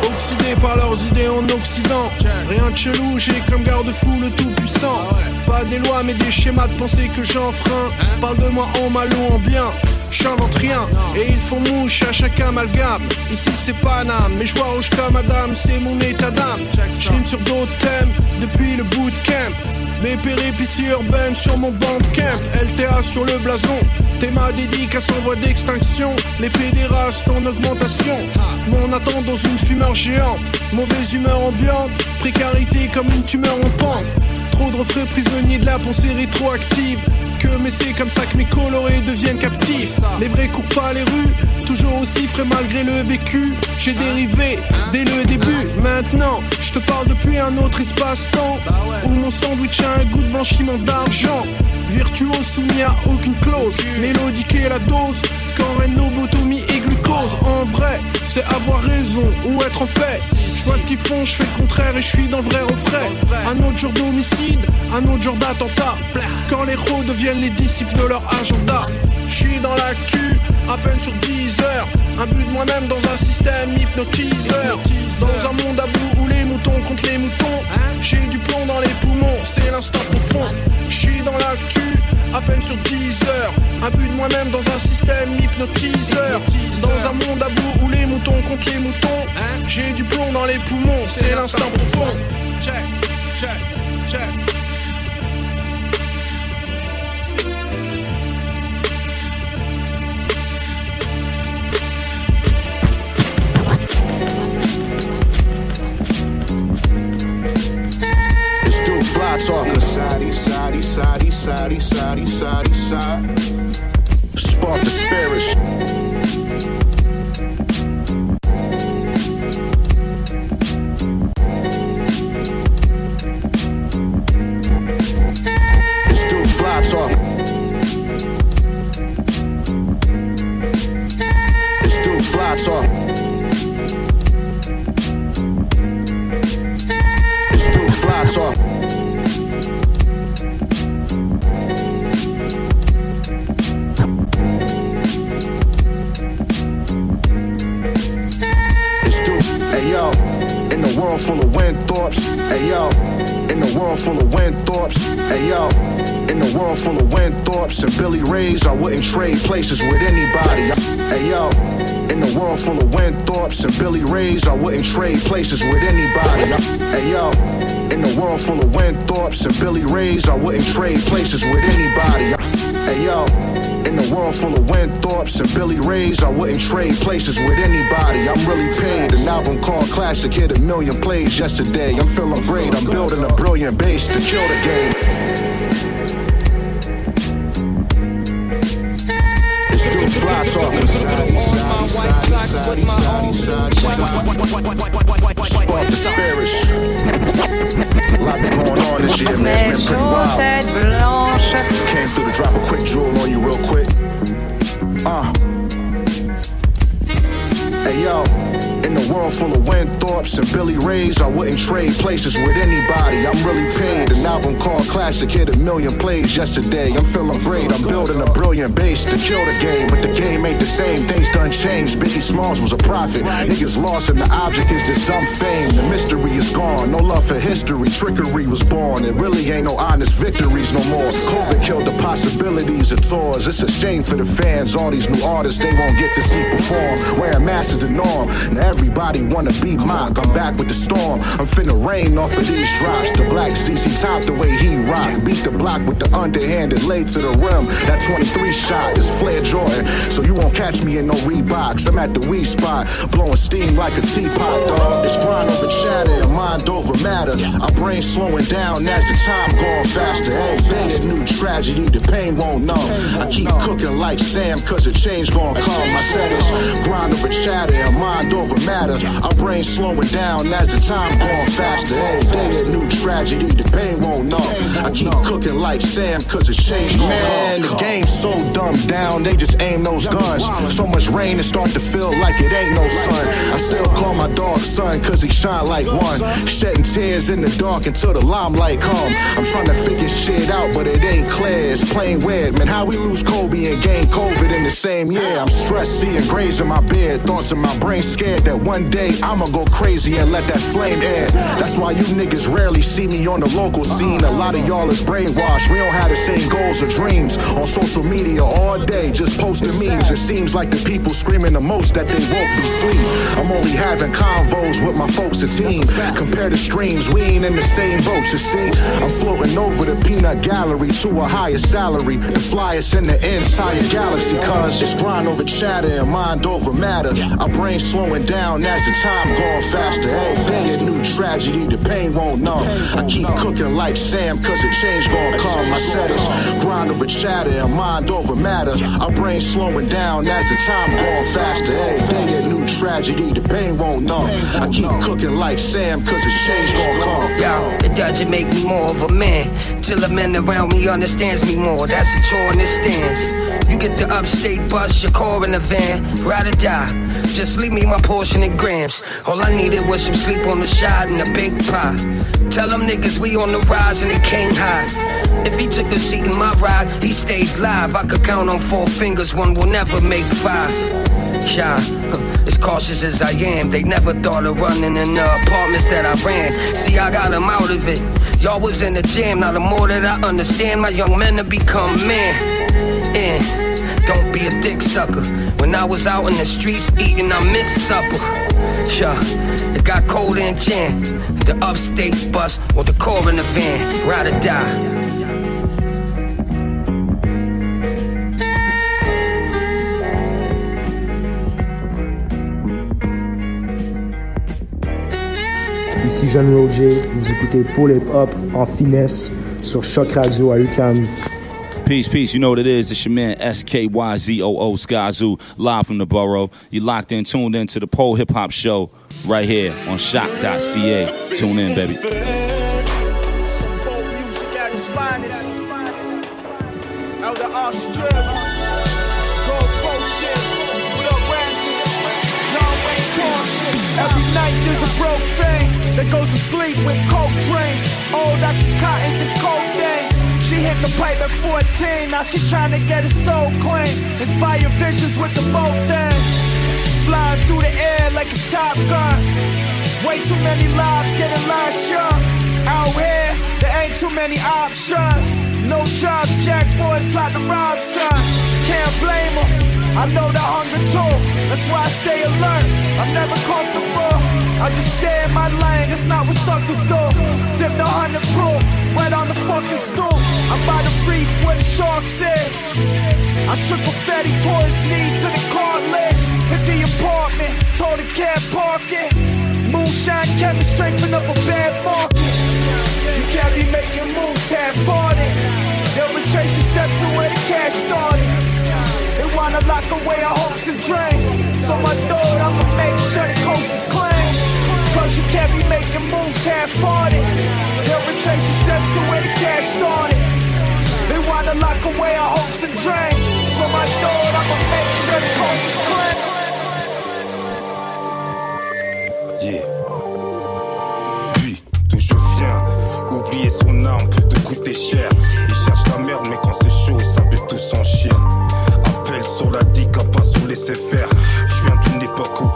Oxydés par leurs idées en Occident. Rien de chelou, j'ai comme garde-fou le tout-puissant. Pas des lois, mais des schémas de pensée que j'enfreins. Parle de moi en mal ou en bien. J'invente rien et ils font mouche à chaque amalgame. Ici c'est Paname, mais je vois rouge comme madame, c'est mon état d'âme. J'rime sur d'autres thèmes depuis le bootcamp. Mes péripéties urbaines sur mon bandcamp. LTA sur le blason. Théma dédicace en voie d'extinction. Les pédérastes en augmentation. Mon attente dans une fumeur géante. Mauvaise humeur ambiante. Précarité comme une tumeur en pente. Trop de refrains prisonniers de la pensée rétroactive. Que mais c'est comme ça que mes colorés deviennent captifs. Les vrais courent pas les rues, toujours aussi frais malgré le vécu. J'ai dérivé dès le début. Maintenant, je te parle depuis un autre espace-temps. Où mon sandwich a un goût de blanchiment d'argent. Virtuose soumis à aucune clause. Mélodique et la dose. Quand rénobotomie et glucose. En vrai, c'est avoir raison ou être en paix. Je vois ce qu'ils font, je fais le contraire et je suis dans le vrai refrain. Un autre jour d'homicide, un autre jour d'attentat. Quand les héros deviennent les disciples de leur agenda. Je suis dans l'actu, à peine sur 10 heures. Un but de moi-même dans un système hypnotiseur. Dans un monde à bout où les moutons contre les moutons. J'ai du plomb dans les poumons, c'est l'instant profond. Je suis dans l'actu, à peine sur 10 heures. Un but de moi-même dans un système hypnotiseur. Dans un monde à bout où les moutons contre les moutons. J'ai du plomb dans les poumons, c'est l'instant profond. Check, check, check. Side, east side, side, side, east side, side, side. Spark the dude fly talking. World full of Winthorpes, hey yo, in the world full of Winthorpes, hey yo, in the world full of Winthorpes and Billy Rays, I wouldn't trade places with anybody. Hey yo, in the world full of Winthorpes and Billy Rays, I wouldn't trade places with anybody. Hey yo, in the world full of Winthorpes and Billy Rays, I wouldn't trade places with anybody. Hey yo, in the world full of Winthorpes and Billy Rays, I wouldn't trade places with anybody. I'm really paid. An album called Classic hit a million plays yesterday. I'm feeling great. I'm building a brilliant base to kill the game. This dude fly talking. Lot been going on this year, man. It's. Came through to drop a quick jewel on you real quick. Uh. Hey yo, In a world full of Winthorpes and Billy Rays, I wouldn't trade places with anybody. I'm really paid. An album called Classic hit a million plays yesterday. I'm feeling great. I'm building a brilliant base to kill the game, but the game ain't the same. Things done changed. Biggie Smalls was a prophet. Niggas lost, and the object is this dumb fame. The mystery is gone. No love for history. Trickery was born. It really ain't no honest victories no more. COVID killed the possibilities of tours. It's a shame for the fans. All these new artists they won't get to see perform. Wearing masks is the norm. Now everybody wanna be mock. I'm back with the storm. I'm finna rain off of these drops. The black CC top the way he rock. Beat the block with the underhanded laid to the rim. That 23 shot is Flair Jordan. So you won't catch me in no Reeboks. I'm at the weed spot, blowing steam like a teapot, dog. It's grind over chatter and mind over matter. Our brain slowing down as the time going faster. Every day a new tragedy, the pain won't numb. I keep cooking like Sam, cause the change gon' come. I said it's grind over chatter and mind over matter. Our brain slowing down as the time going faster. Every day a new tragedy, the pain won't numb. I keep cooking like Sam, cause the change gon' Man, the game's so dumbed down, they just aim those guns. So much rain, it start to feel like it ain't no sun. I still call my dog son, cause he shine like one. Shedding tears in the dark until the limelight come. I'm trying to figure shit out, but it ain't clear. It's plain weird, man. How we lose Kobe and gain COVID in the same year? I'm stressed, seeing grays in my beard. Thoughts in my brain scared that one day I'ma go crazy and let that flame air. That's why you niggas rarely see me on the local scene. A lot of y'all is brainwashed. We don't have the same goals or dreams. On social media all day, just posting memes. It seems like the people screaming the most that they won't be sleep. I'm only having convos with my folks a team. Compare the streams, we ain't in the same boat, you see. I'm floating over the peanut gallery to a higher salary. The flyest in the entire galaxy, cause it's grind over chatter and mind over matter. Our brain slowing down as the time going faster. Day a new tragedy, the pain won't numb. I keep cooking like Sam, cause the change gon' come. I said grind over chatter and mind over matter. Our brain slowing down as the time going faster. Day a new tragedy, the pain won't numb. I keep cooking like Sam, cause the change gon' come. Yo, it doesn't make me more of a man. Till the man around me understands me more. That's a chore in the stands. You get the upstate bus, your car in the van. Ride or die. Just leave me my portion in grams. All I needed was some sleep on the shot and a big pie. Tell them niggas we on the rise and they can't hide. If he took a seat in my ride, he stayed live. I could count on four fingers, one will never make five. Yeah, as cautious as I am, they never thought of running in the apartments that I ran. See, I got them out of it. Y'all was in the jam, now the more that I understand, my young men have become men. And don't be a dick sucker. When I was out in the streets eating, I missed supper. Yeah, it got cold in jam. The upstate bus or the car in the van, ride or die. Ici Jeanne Roger, vous écoutez Paul Hip Hop en finesse sur CHOQ Radio à UQAM. Peace, peace. You know what it is. It's your man SKYZOO Skyzoo, live from the borough. You locked in, tuned in to the Pole Hip Hop Show right here on choq.ca. Tune in, baby. Every night there's a broke thing that goes to sleep with coke dreams. Old oxycontins and cold days. She hit the pipe at 14. Now she trying to get her soul clean. Inspire visions with the both things. Flying through the air like it's Top Gun. Way too many lives getting lost, young. Out here, there ain't too many options. No jobs, jack boys plot to rob, son. Can't blame them. I know the hunger too. That's why I stay alert. I'm never comfortable. I just stay in my lane. It's not what suckers do. Sip the hundred proof, right on the fucking stool. I'm by the reef where the sharks is. I shook confetti towards knee to the cartilage. Hit the apartment, told the cab park it. Moonshine kept me strengthening up a bad market. You can't be making moves half-hearted. Your steps to where the cash started. They wanna lock away our hopes and dreams. So I thought I'ma make sure the coast is clean. Cause you can't be making moves half-hearted. Your steps to where the cash started. They wanna lock away our hopes and dreams. So I thought I'ma make sure the coast is clean. sais faire. Je viens d'une époque où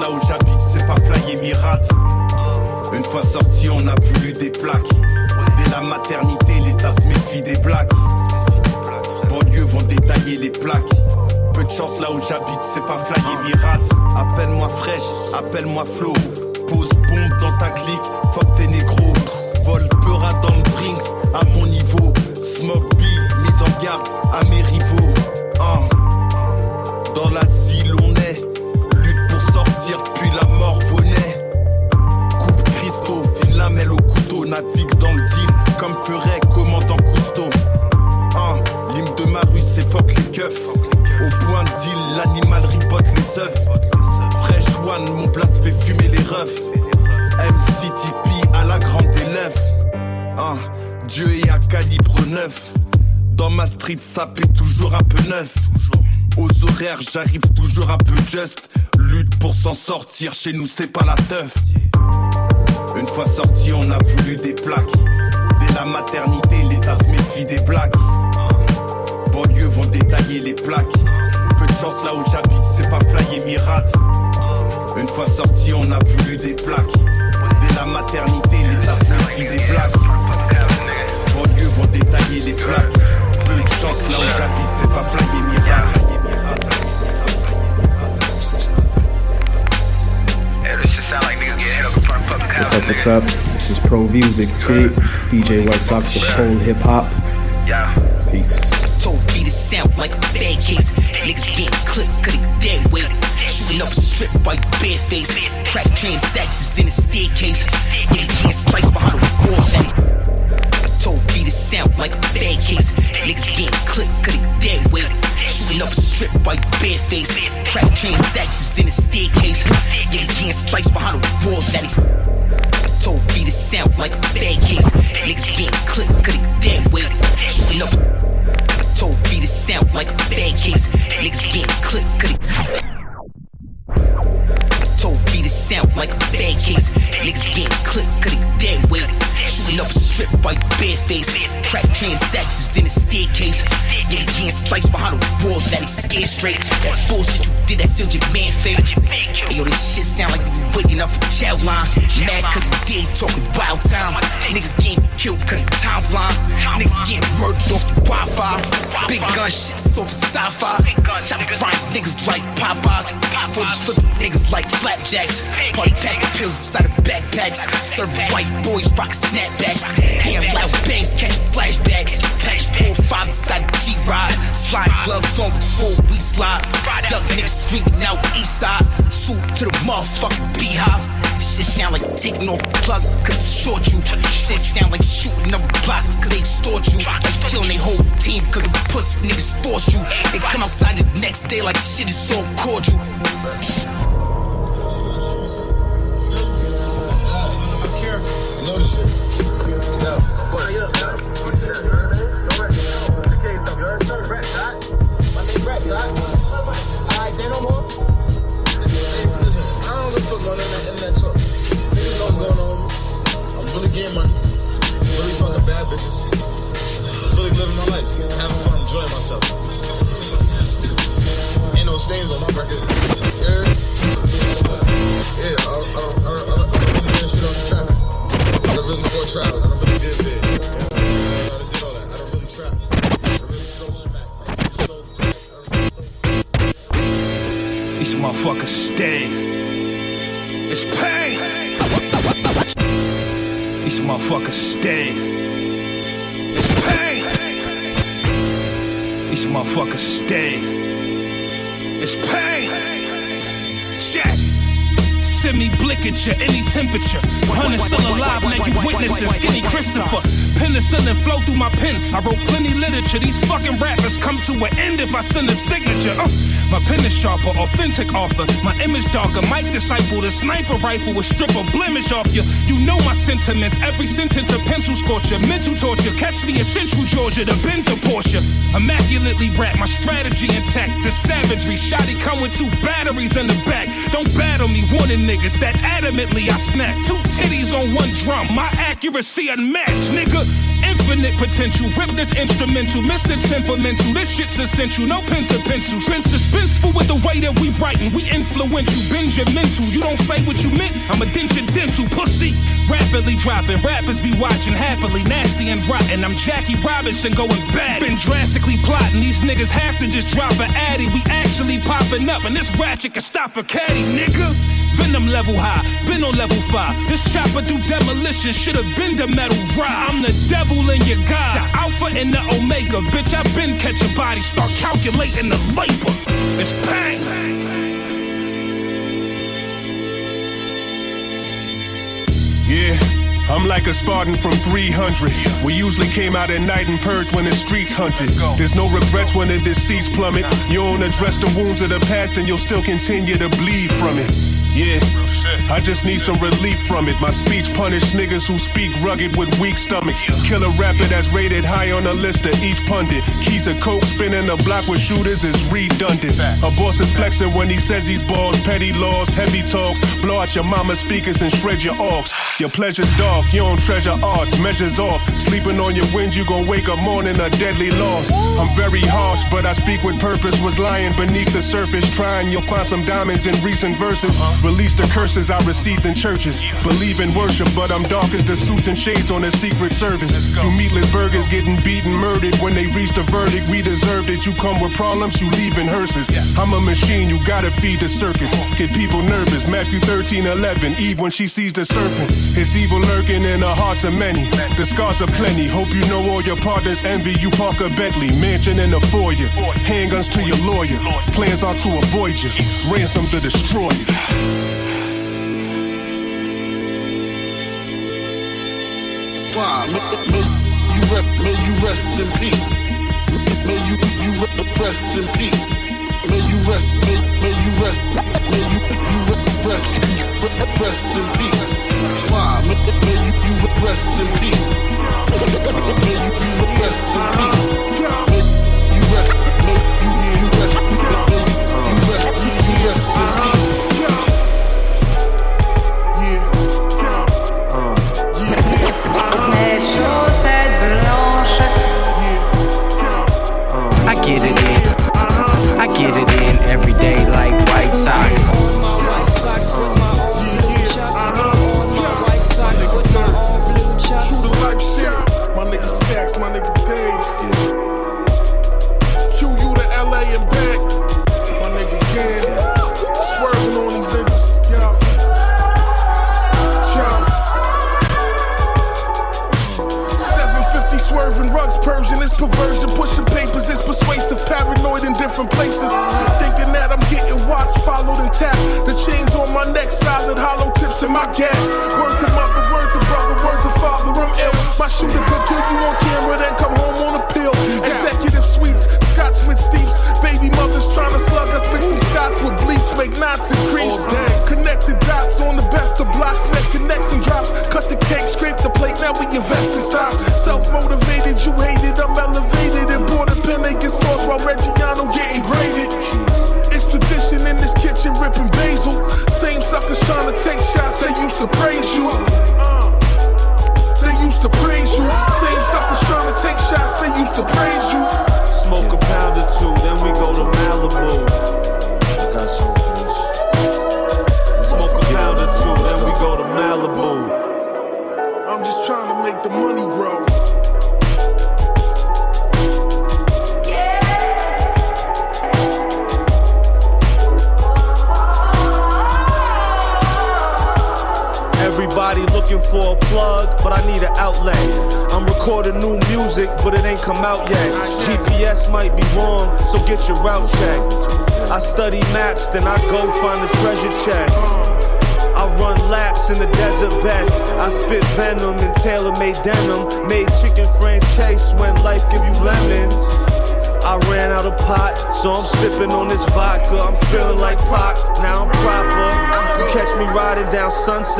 là où j'habite, c'est pas flyer mirate. Une fois sorti, on a voulu des plaques. Dès la maternité, l'État se méfie des blagues. Banlieues vont détailler les plaques. Peu de chance là où j'habite, c'est pas flyer mirate. Appelle-moi fraîche, appelle-moi flow. Pose bombe dans ta clique, fuck tes négros. Vol peura dans le Brinks, à mon niveau. Smoke mise en garde à mes rivaux. Navigue dans le deal comme ferait commandant Cousteau. Hein. L'hymne de ma rue c'est fuck les keufs. Au point de deal, l'animal ribote les œufs. Fresh one, mon blast fait fumer les refs. MCTP à la grande élève. Hein, Dieu est à calibre neuf. Dans ma street, ça paie toujours un peu neuf. Aux horaires, j'arrive toujours un peu juste. Lutte pour s'en sortir, chez nous c'est pas la teuf. Une fois sorti, on a voulu des plaques. Dès la maternité, l'État se méfie des blagues. Banlieues vont détailler les plaques. Peu de chance là où j'habite, c'est pas flyer mirate. Une fois sorti, on a voulu des plaques. Dès la maternité, l'État se méfie des blagues. Banlieues vont détailler les plaques. Peu de chance là où j'habite, c'est pas flyer mirate. What's up, what's up? This is Pro Music T, DJ White Sox of Pole Hip Hop. Yeah. Peace. Told me to sound like a bad case. Niggas getting clipped cause they dead weight. Shooting up a strip by bare face. Crack transactions in the staircase. Niggas getting sliced behind the wall. Told me to sound like a bad case. Niggas getting clipped cause they dead weight. Shooting up a strip by bare face. Crack transactions in the staircase. Niggas getting sliced behind the wall. That is told me to sound like a bad case. Niggas getting clipped cause they dead weight. Shooting up told me to sound like a bad case. Niggas getting clipped cause they sound like a bad case. Niggas getting clipped cause they dead weight. Shooting up a strip by bare face. Crack transactions in the staircase. Niggas getting sliced behind the wall that ain't scared straight. That bullshit you did, that sealed your man fate. Hey, yo, this shit sound like waiting up for jail line. Mad cause you did talking wild time. Niggas getting killed cause the timeline. Niggas getting murdered off the Wi-Fi. Big gun shit so for sci-fi. Chop right niggas like Popeyes. For the flip niggas like flapjacks. Party pack pills inside of backpacks. Serving white boys rockin' snapbacks. Hand loud bangs catch flashbacks. Package four five inside the G-Ride. Slide gloves on before we slide. Duck niggas screaming out east side. Suit to the motherfucking beehive. Shit sound like taking off plug it short you. Shit sound like shooting up blocks they extort you. Killing their whole team cause the pussy niggas force you. They come outside the next day like shit is so cordial. know shit. Yeah. Alright, say no more. Of that internet talk. Niggas know what's going on. I'm really getting money. Really fucking bad bitches. Really living my life. Having fun, enjoying myself. Ain't no stains on my record. Yeah, yeah I, I, don't, I, I, don't, I don't really shit off the traffic. I don't really for traffic. I don't really did big. All that. I don't really trap. I really show smack. These motherfuckers is dead. It's pain. These motherfuckers is dead. It's pain. These motherfuckers is dead. It's pain. Shit. send me blick at you, any temperature. Is still alive, now you witnessing. Skinny Christopher. Penicillin flow through my pen. I wrote plenty literature. These fucking rappers come to an end if I send a signature. Uh, my pen is sharper, authentic author. My image darker. Mike disciple, the sniper rifle will strip a blemish off you. You know my sentiments. Every sentence a pencil scorcher. Mental torture. Catch me in Central Georgia, the Benz or Porsche. Immaculately wrapped, my strategy intact. The savagery. Shotty come with two batteries in the back. Don't battle me, warning niggas that adamantly I snap. Two titties on one drum. My accuracy unmatched, nigga. Infinite potential. Rip this instrumental. Mr. Temperamental. This shit's essential. No pencil pencil. Been suspenseful with the way that we writing. We influential. Bend your mental. You don't say what you meant. I'm a dent your dental. Pussy. Rapidly dropping. Rappers be watching happily. Nasty and rotten. I'm Jackie Robinson going bad. Been drastically plotting. These niggas have to just drop an addy. We actually popping up. And this ratchet can stop a caddy, nigga. Venom level high, been on level five. This chopper do demolition, should've been the metal ride. I'm the devil in your god, the alpha and the omega. Bitch, I've been catch a body, start calculating the labor. It's pain. Yeah. I'm like a Spartan from 300. We usually came out at night and purged when the streets hunted. There's no regrets when the deceased plummet. You don't address the wounds of the past and you'll still continue to bleed from it. Yeah, I just need some relief from it. My speech punish niggas who speak rugged with weak stomachs. Killer rapper that's rated high on the list of each pundit. Keys of coke spinning the block with shooters is redundant. A boss is flexing when he says he's balls. Petty laws, heavy talks. Blow out your mama's speakers and shred your aux. Your pleasure's dark, you don't treasure arts. Measures off. Sleeping on your wind, you gon' wake up morning a deadly loss. I'm very harsh, but I speak with purpose. Was lying beneath the surface, trying. You'll find some diamonds in recent verses. Release the curses I received in churches. Believe in worship, but I'm dark as the suits and shades on the Secret Service. You meatless burgers getting beaten, murdered. When they reach the verdict, we deserved it. You come with problems, you leave in hearses. I'm a machine, you gotta feed the circuits. Get people nervous. Matthew 13, 11. Eve when she sees the serpent. It's evil lurking in the hearts of many. The scars are plenty. Hope you know all your partners envy you. Parker Bentley, mansion in the foyer. Handguns to your lawyer. Plans are to avoid you. Ransom to destroy you. Five. May, you rest, may you rest in peace. May you you re- rest in peace. May you rest. May, may you rest. May you you re- rest re- rest in peace. Five. May, may you you re- rest in peace. May you you re- rest in peace. Different places. Thinking that I'm getting watched, followed and tapped. The chains on my neck, solid, hollow tips in my gap. Word to mother, word to brother, word to father, I'm ill. My shooter could kill you on camera, then come home on a pill. Executive suites, Scotchman steeps, baby mothers trying to slug us, mix some scotch with bleach, make knots increase. Connected dots on the best of blocks, net connects and drops. Cut the cake, scrape the plate, now we invest in stocks. Self motivated, you hated, I'm elevated. And a pen, they get stores while Reggiano getting graded. It's tradition in this kitchen, ripping basil. Same suckers trying to take shots, they used to praise you.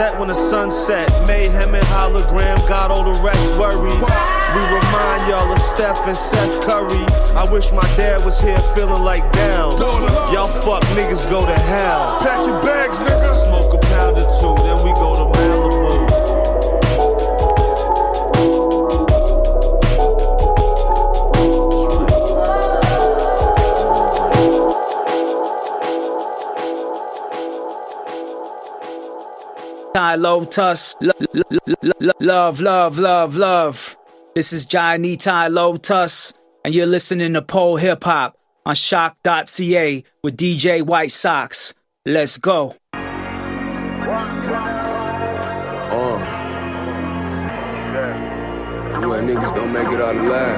When the sun set. Mayhem and hologram, got all the rest worried. We remind y'all of Steph and Seth Curry. I wish my dad was here feeling like down. Y'all fuck niggas go to hell. Pack your bags, nigga. Ty Lotus. Lo- lo- lo- lo- Love, love, love, love. This is Johnny Ty Lotus, and you're listening to Pole Hip Hop on choq.ca with DJ White Sox. Let's go. Uh. When niggas don't make it out alive.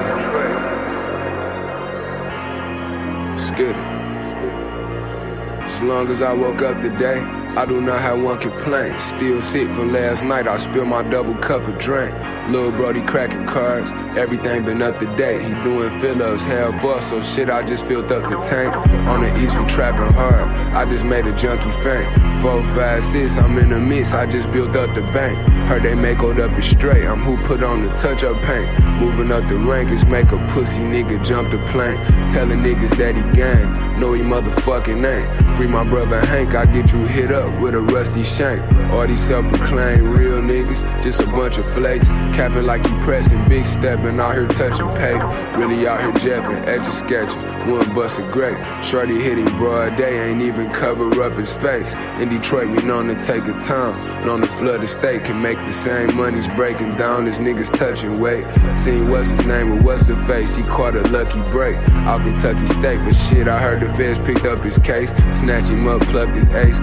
Skitty. As long as I woke up today, I do not have one complaint. Still sick from last night, I spilled my double cup of drink. Lil' Brody cracking cards, everything been up to date. He doing fill-ups, hell bust, so shit, I just filled up the tank. On the east, we trapping hard, I just made a junkie faint. Four, five, six, I'm in the mix, I just built up the bank. Heard they make old up it straight, I'm who put on the touch-up paint. Moving up the rankings, make a pussy nigga jump the plank. Telling niggas that he gang, no he motherfucking ain't. Free my brother Hank, I get you hit up with a rusty shank. All these self-proclaimed real niggas, just a bunch of flakes. Capping like you pressing, big stepping, out here touching pay. Really out here jeffing, edge of sketching, one bust a grape. Shorty hit him broad day, ain't even cover up his face. In Detroit, we known to take a time. Known to flood the state, can make the same monies breaking down as niggas touching weight. Seen what's his name with what's the face, he caught a lucky break. Out Kentucky State, but shit, I heard the feds picked up his case. Snatch him up, plucked his ace.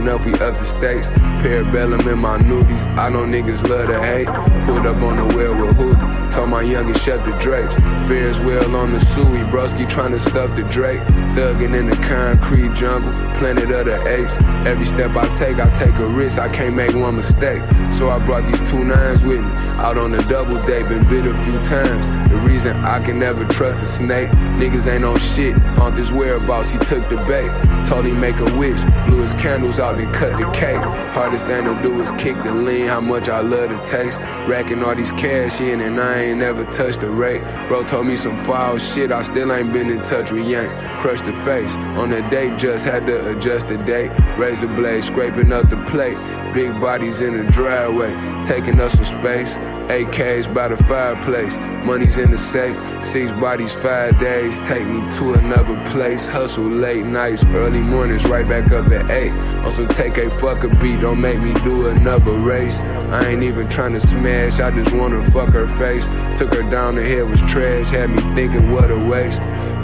Enough, we up the stakes. Parabellum in my nudies, I know niggas love to hate. Pulled up on the well with hoodie, told my youngest shut the drapes. Ferris wheel on the Suey, broski trying to stuff the Drake. Thuggin' in the concrete jungle, planet of the apes. Every step I take, I take a risk, I can't make one mistake. So I brought these two nines with me, out on the double date, been bit a few times. The reason I can never trust a snake, niggas ain't on shit. Found his whereabouts, he took the bait. Told him make a wish, blew his candles out and cut the cake. Hardest thing to do is kick the lean, how much I love the taste. Racking all these cash in and I ain't never touched the rate. Bro told me some foul shit, I still ain't been in touch with Yank. Crushed the face on the date, just had to adjust the date. Razor blade scraping up the plate. Big bodies in the driveway, taking up some space. AKs by the fireplace, money's in the safe. Six bodies, five days, take me to another place. Hustle late nights, early mornings, right back up at eight. Also take a fuck a beat, don't make me do another race. I ain't even trying to smash, I just wanna fuck her face. Took her down the hill, was trash, had me thinking what a waste.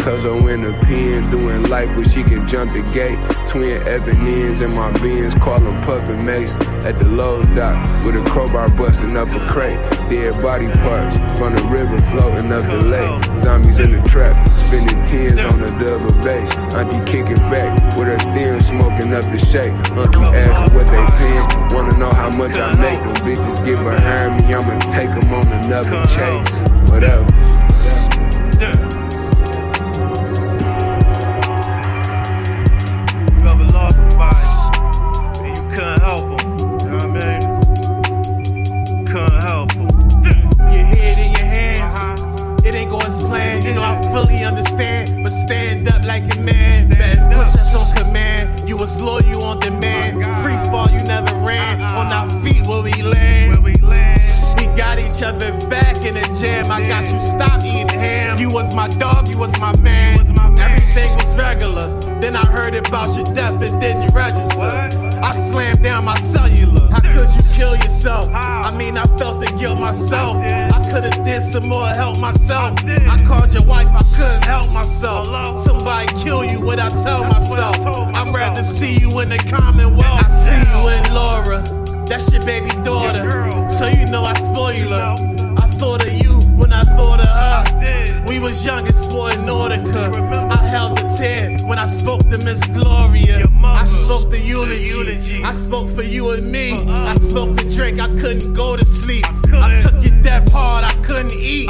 Cause I'm in the pen, doing life where she can jump the gate. Twin Evan ends in my beans, call Puffin Mace. At the low dock, with a crowbar busting up a crate. Dead body parts from the river floating up the lake. Zombies in the trap, spinning tens on the double bass. Auntie kicking back with her stem smoking up the shake. Monkey asking what they paying, wanna know how much I make. Them bitches get behind me, I'ma take them on another chase. Whatever. Each other back in the jam. I got you stop eating ham. You was my dog, you was my man. Everything was regular. Then I heard about your death, it didn't register. I slammed down my cellular. How could you kill yourself? I mean, I felt the guilt myself. I could've did some more, help myself. I called your wife, I couldn't help myself. Somebody kill you, what I tell myself? I'd rather see you in the Commonwealth. I see you in Laura. That's your baby daughter. So you know I spoil her. I thought of you when I thought of her. We was young and sporting Nordica. I held the tear when I spoke to Miss Gloria. I spoke the eulogy. I spoke for you and me. I spoke the drink. I couldn't go to sleep. I took you that hard. I couldn't eat.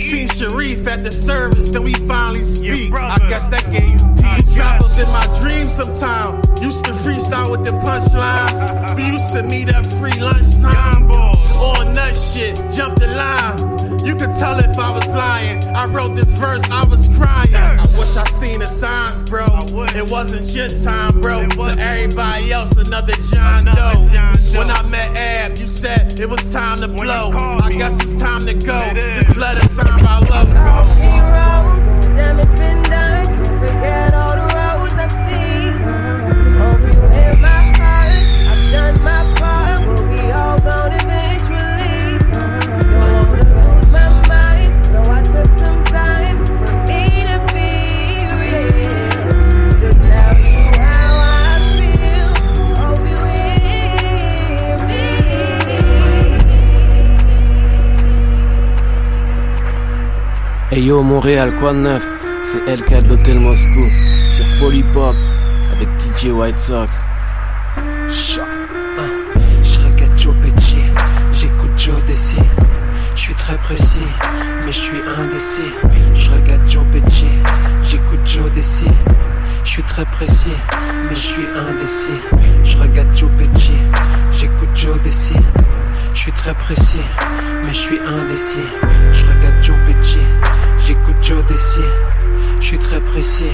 Seen Sharif at the service. Then we finally speak. I guess that gave you peace. Pop up in my dreams sometime. Used to freestyle with the punchlines. We used to meet at free lunchtime. On nut shit, jump the line. You could tell if I was lying. I wrote this verse, I was crying. I wish I seen the signs, bro. It wasn't your time, bro. To everybody else, another John Doe. When I met Ab, you said it was time to blow. I guess it's time to go. This letter signed by love. Hey Montréal, quoi neuf? C'est LK de l'hôtel Moscou sur Polypop avec DJ White Sox. Choc. Je Joe Pesci, j'écoute Joe Desi. Je suis très précis, mais je suis indécis. Je regarde Joe Pesci, j'écoute Joe Desi. Je suis très précis, mais je suis indécis. Je Joe Pesci, j'écoute Joe Desi. Je suis très précis, mais je suis indécis. Je regarde Joe Pesci, j'écoute Joe Desi. Je suis très précis,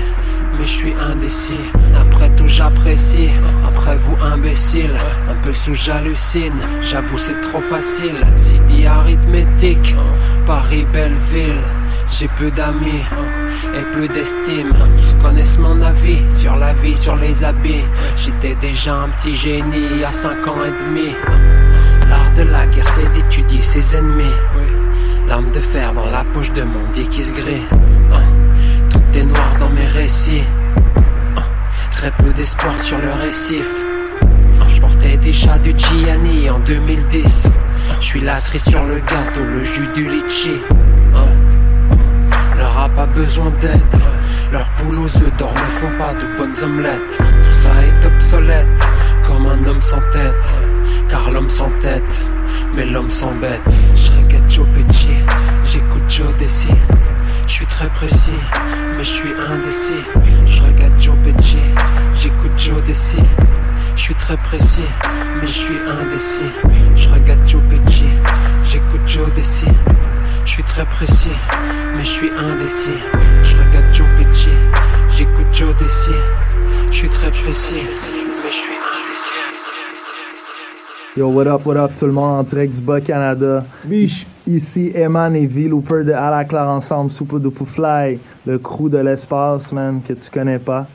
mais je suis indécis. Après tout, j'apprécie. Après vous, imbécile, un peu sous j'hallucine. J'avoue, c'est trop facile. C'est dit arithmétique. Paris, Belleville. J'ai peu d'amis et plus d'estime. Tous connaissent mon avis sur la vie, sur les habits. J'étais déjà un petit génie à 5 ans et demi. L'art de la guerre, c'est d'étudier ses ennemis. L'arme de fer dans la poche de mon dit qui se grille. Dans mes récits. Hein. Très peu d'espoir sur le récif. Hein. Je portais déjà du Gianni en 2010. Je suis la sur le gâteau, le jus du litchi. Leur a pas besoin d'aide. Leurs poules aux œufs d'or ne font pas de bonnes omelettes. Tout ça est obsolète, comme un homme sans tête. Car l'homme sans tête, mais l'homme s'embête. Je regarde Joe j'écoute Joe Desi. Je suis très précis, mais je suis indécis. Je regarde Joe Pesci, j'écoute Joe Desi. Je suis très précis, mais je suis indécis. Je regarde Joe Pesci, j'écoute Joe Desi. Je suis très précis, mais je suis indécis. Je regarde Joe Pesci, j'écoute Joe Desi. Je suis très précis, Yo, what up, what up, tout le monde? En direct du Bas-Canada. Biche. Ici, Eman et V. Looper de À la Claire Ensemble, Soupe de Fly, le crew de l'espace, man, que tu connais pas.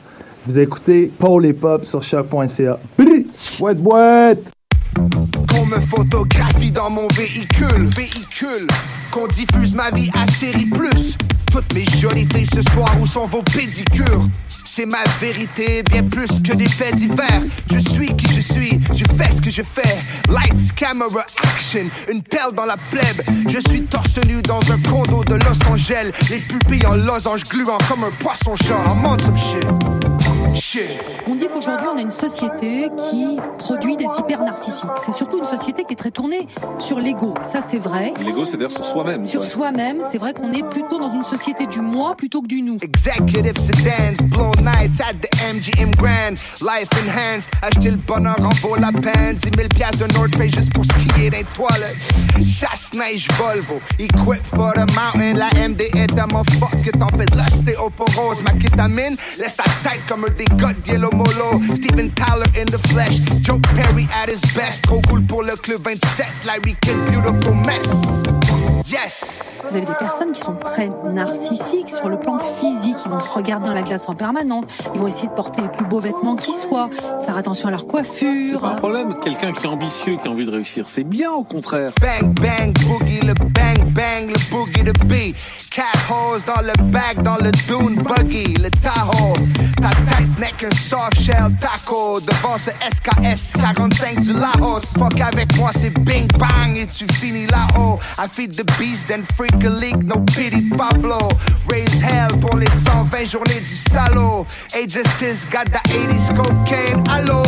Vous écoutez Paul et Pop sur choc.ca. Boîte, boîte! Qu'on me photographie dans mon véhicule, véhicule. Qu'on diffuse ma vie à série plus. Toutes mes jolies filles ce soir, où sont vos pédicures? C'est ma vérité, bien plus que des faits divers. Je suis qui je suis, je fais ce que je fais. Lights, camera, action, une perle dans la plèbe. Je suis torse nu dans un condo de Los Angeles. Les pupilles en losange gluant comme un poisson-chat. I'm on some shit. On dit qu'aujourd'hui, on a une société qui produit des hyper narcissiques. C'est surtout une société qui est très tournée sur l'ego. Ça, c'est vrai. L'ego, c'est-à-dire sur soi-même. Sur soi-même, c'est vrai qu'on est plutôt dans une société du moi plutôt que du nous. Executive sedans, blow nights at the MGM Grand. Life enhanced, acheter le bonheur en vaut la peine. 10 000 piastres de North Face juste pour skier des toilettes. Chasse-neige Volvo, equip for the mountain. La MD est tellement forte que t'en fais de l'ostéoporose. Ma kétamine laisse ta tête comme un dégât de Yellow Molo. Steven Tyler in the flesh, Joe Perry at his best. Cool pour le club 27, Lary Kidd, beautiful mess. Yes! Vous avez des personnes qui sont très narcissiques sur le plan physique. Ils vont se regarder dans la glace en permanence. Ils vont essayer de porter les plus beaux vêtements qui soient, faire attention à leur C'est coiffure. pas un problème. Quelqu'un qui est ambitieux, qui a envie de réussir, c'est bien au contraire. Bang, bang, boogie, le bang, bang, le boogie, the beat. Cat hose dans le bag, dans le dune buggy, le Tahoe. Ta tête n'est qu'un soft shell taco. Devant ce SKS 45 du Laos. Fuck avec moi, c'est bing bang et tu finis là-haut. I feed the beast, then freak a leak, no pity Pablo. Raise hell pour les 120 journées du salaud. Hey, justice, got the 80s cocaine, allô?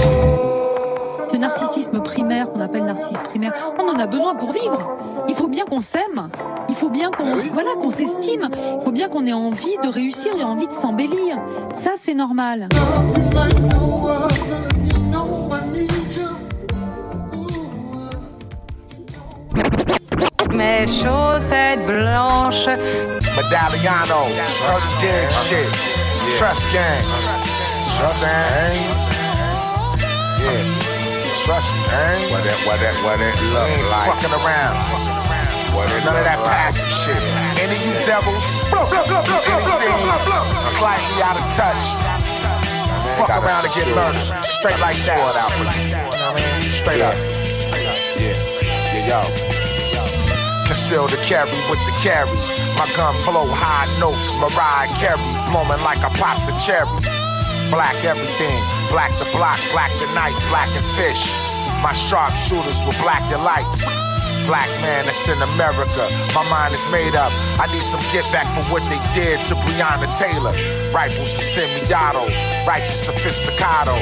Ce narcissisme primaire qu'on appelle narcissisme primaire, on en a besoin pour vivre. Il faut bien qu'on s'aime. Il faut bien qu'on voilà qu'on s'estime. Il faut bien qu'on ait envie de réussir et envie de s'embellir. Ça c'est normal. Mes chaussettes blanches. Medalliano, early dig shit. Trust gang. Trust gang. Yeah. Trust gang. What that, what that, what that look ain't like. fucking around. What it None of that like. passive shit. Any of you devils, anything slightly out of touch, fuck gotta around and get secure murdered. Straight like that. Sort out for you. You know what I mean? Straight up. Yeah, yeah, yo. Conceal the carry with the carry. My gun blow high notes. Mariah Carey blowing like I popped a cherry. Black everything. Black the block, black the night, black and fish. My sharpshooters will black your lights. Black man that's in America. My mind is made up. I need some get back for what they did to Breonna Taylor. Rifles and semi-auto. Righteous sophisticado.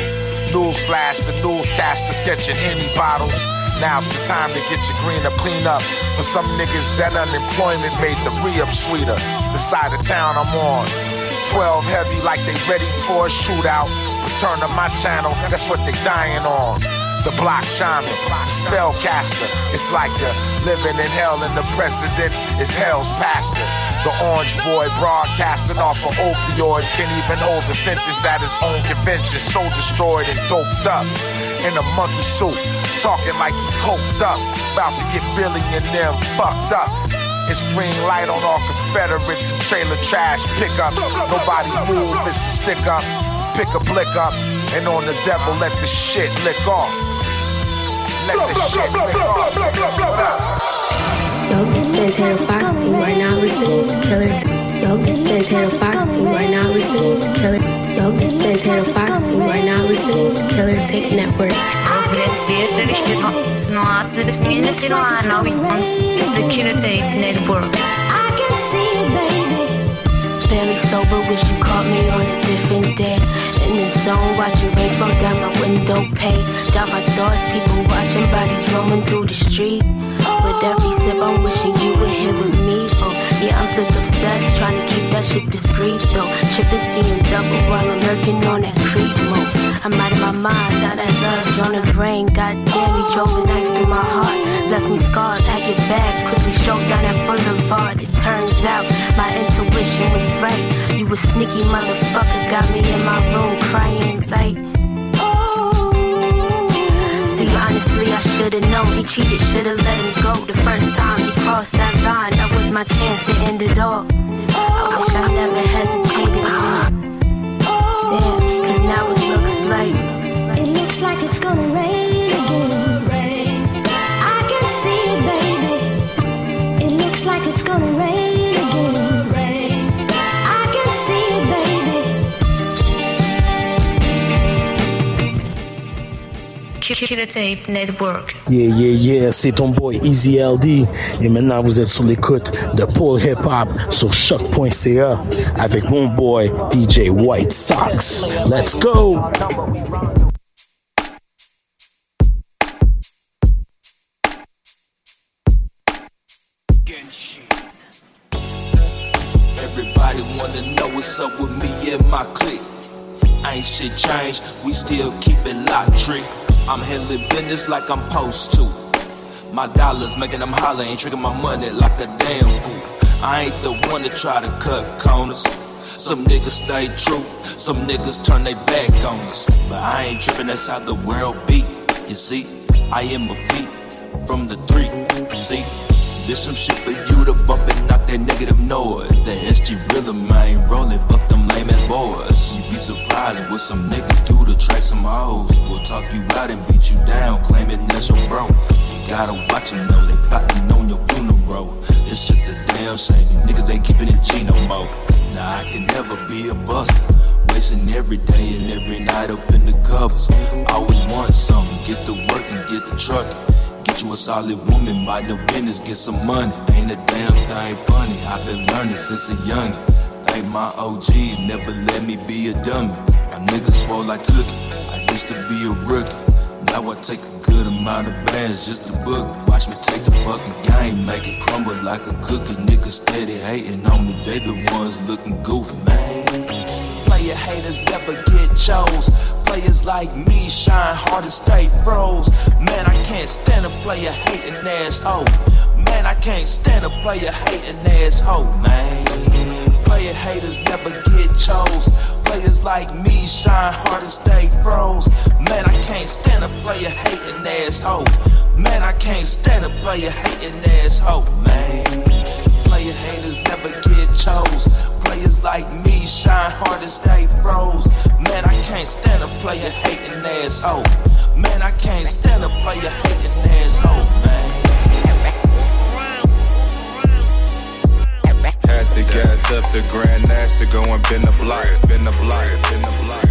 Newsflash, the newscasters catching any bottles. Now's the time to get your green up, clean up. For some niggas, that unemployment made the re-up sweeter. The side of town I'm on. 12 heavy like they ready for a shootout. Return to my channel, that's what they dying on. The block shaman, spellcaster. It's like you're living in hell and the president is hell's pastor. The orange boy broadcasting off of opioids can't even hold the sentence at his own convention. So destroyed and doped up in a monkey suit, talking like he coked up, about to get Billy and fucked up. It's green light on all Confederates and trailer trash pickups. Nobody move, it's a stick up. Pick a blick up, and on the devil, let the shit lick off. Let the shit lick off. What up? Yo, it's Santana Fox, and you are now listening to Killer. Yo, it's Santana Fox, and you are now listening to Killer. Yo, it's Santana Fox, and you are now listening to Killer Tape Network. The Killer Tape Network. I can see it, baby. Barely sober, wish you caught me on a different day. In the zone, watching rain fall down my window pane. Drop my thoughts, people watching, bodies roaming through the street. With every sip, I'm wishing you were here with me. Oh, yeah, I'm still obsessed, trying to keep that shit discreet though. Tripping, seeing double while I'm lurking on that creep mode. I'm out of my mind, now that love's on the brain. Goddamn, he drove a knife through my heart. Left me scarred, packing bags, quickly strode down that boulevard. It turns out my intuition was right. You a sneaky motherfucker, got me in my room crying like. Oh. See, honestly, I should've known he cheated, should've let him go the first time he crossed that line. That was my chance to end it all. I wish I never hesitated. Damn, cause now it looks like. It looks like it's gonna rain Tape Network. Yeah, yeah, yeah, c'est ton boy Easy LD. Et maintenant, vous êtes sur l'écoute de Paul Hip Hop sur choq.ca avec mon boy DJ White Sox. Let's go! Everybody wanna know what's up with me and my clique. Ain't shit changed, we still keep it locked, trick. I'm handling business like I'm supposed to. My dollars making them holler, ain't tricking my money like a damn fool. I ain't the one to try to cut corners. Some niggas stay true, some niggas turn their back on us. But I ain't tripping, that's how the world be. You see, I am a beat from the three. See, this some shit for you to bump and knock that negative noise. What some niggas do to track some hoes. Will talk you out and beat you down, claiming that's your bro. You gotta watch them though, they plotting on your funeral. It's just a damn shame, you niggas ain't keeping it G no more. Now I can never be a buster. Wasting every day and every night up in the covers. Always want something, get to work and get the trucking. Get you a solid woman, mind your business, get some money. Ain't a damn thing funny. I've been learning since a youngin'. My OGs, never let me be a dummy. My niggas swole I took it. I used to be a rookie. Now I take a good amount of bands just to book. Watch me take the fucking game, make it crumble like a cookie. Niggas steady hating on me, they the ones looking goofy, man. Player haters never get chose. Players like me shine hard and stay froze. Man, I can't stand a player hating asshole. Man, I can't stand a player hating asshole, man. Player haters never get chose. Players like me shine hard and stay froze. Man, I can't stand a player hating asshole. Man, I can't stand a player hating asshole, man. Player haters never get chose. Players like me shine hard and stay froze. Man, I can't stand a player hating asshole. Man, I can't stand a player hating asshole, man. To gas up the Grand Nash to go and bend the block, bend the block, bend the block.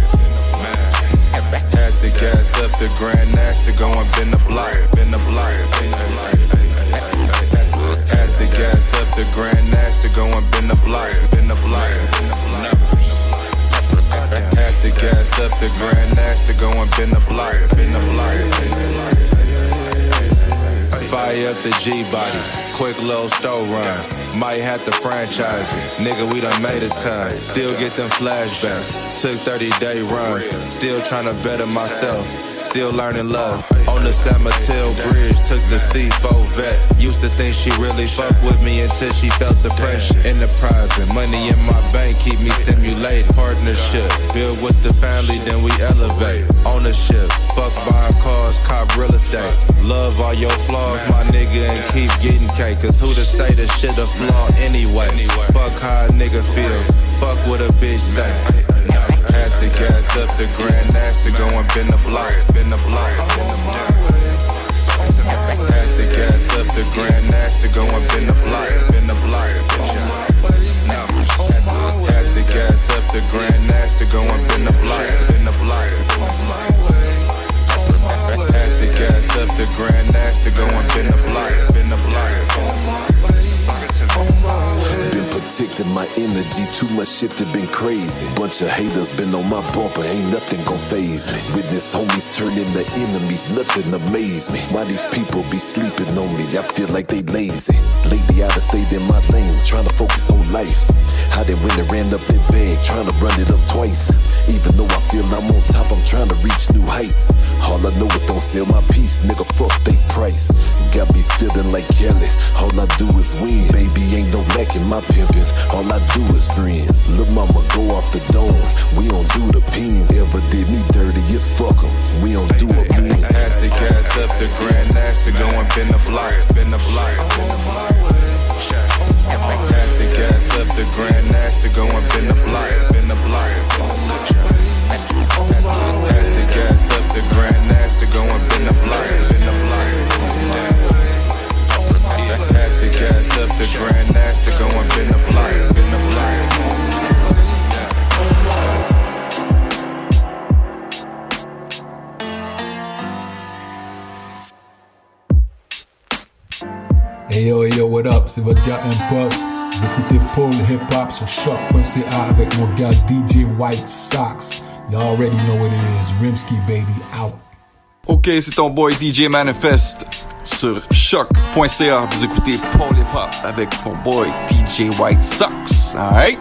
Had to gas up the Grand Nash to go and bend the block, bend the block, bend the block. Had to gas up the Grand Nash to go and bend the block, bend the block, bend the block. Had to gas up the Grand Nash to go and the bend the block, bend the block. Fire up the G body, quick little store run. Might have to franchise it. Nigga, we done made a ton. Still get them flashbacks. Took 30 day runs. Still trying to better myself. Still learning love. On the San Mateo Bridge, took the C4 vet. Used to think she really fuck with me until she felt the pressure. Enterprising, money in my bank keep me stimulated. Partnership, build with the family, then we elevate. Ownership, fuck buying cars, cop real estate. Love all your flaws, my nigga, and keep getting cake. Cause who to say the shit a flaw anyway? Fuck how a nigga feel, fuck what a bitch say. Had to gas up the Grand Nash to go and bend the block, bend the block. Had to gas up the Grand Nash to go and bend the block, bend the block. Had to gas up the Grand Nash to go and bend the block, bend the block. Had to gas up the Grand Nash to go and bend the block, bend the block. Been protecting my energy, too much shit that been crazy. Bunch of haters been on my bumper, ain't nothing gon' phase me. Witness homies turn into enemies, nothing amaze me. Why these people be sleeping on me? I feel like they lazy. Lately I done stayed in my lane, trying to focus on life. How they went and ran up that bag, trying to run it up twice. Even though I feel I'm on top, I'm trying to reach new heights. All I know is don't sell my piece, nigga, fuck they price. Got me feeling like Kelly, all I do is win. Baby, ain't no lack in my all I do is friends. Look, mama, go off the dome, we don't do the pen. Ever did me dirty, it's fuck 'em. we don't do a man. Had to gas up the Grand Nash to go and bend the block, bend the block, Paul Hip Hop sur choc.ca avec mon gars DJ White Sox. You already know what it is. Rimsky baby out. Ok, c'est ton boy DJ Manifest sur choc.ca. Vous écoutez Paul Hip Hop avec mon boy DJ White Sox. Alright?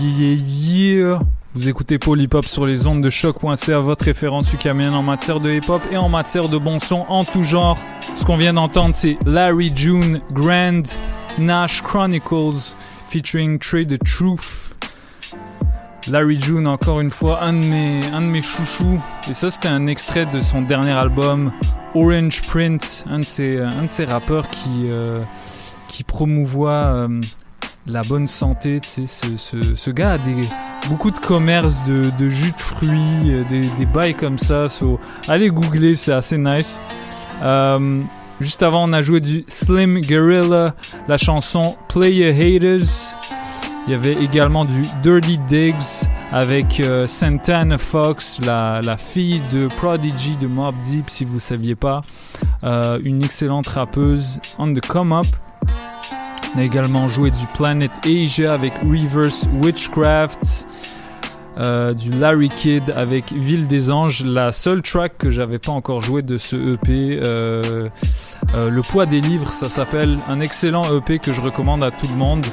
Yeah, yeah. Vous écoutez Hop sur les ondes de choc.ca, votre référence ukamienne en matière de hip hop et en matière de bon son en tout genre. Ce qu'on vient d'entendre, c'est Larry June Grand Nash Chronicles featuring Trey the Truth. Larry June, encore une fois, un de mes, chouchous. Et ça, c'était un extrait de son dernier album, Orange Print, un de ces, rappeurs qui, euh, promouvoit euh, la bonne santé. Ce, gars a des, beaucoup de commerce de, de jus de fruits, euh, des, des bails comme ça. So, allez googler, c'est assez nice. Euh, juste avant, on a joué du Slim Gorilla, la chanson Play Your Haters. Il y avait également du Dirty Digs avec euh, Santana Fox, la, la fille de Prodigy de Mob Deep, si vous saviez pas. Une excellente rappeuse on the come up. On a également joué du Planet Asia avec Reverse Witchcraft. Euh, du Larry Kidd avec Ville des Anges, la seule track que j'avais pas encore joué de ce EP. euh, euh, le poids des livres, ça s'appelle un excellent EP que je recommande à tout le monde.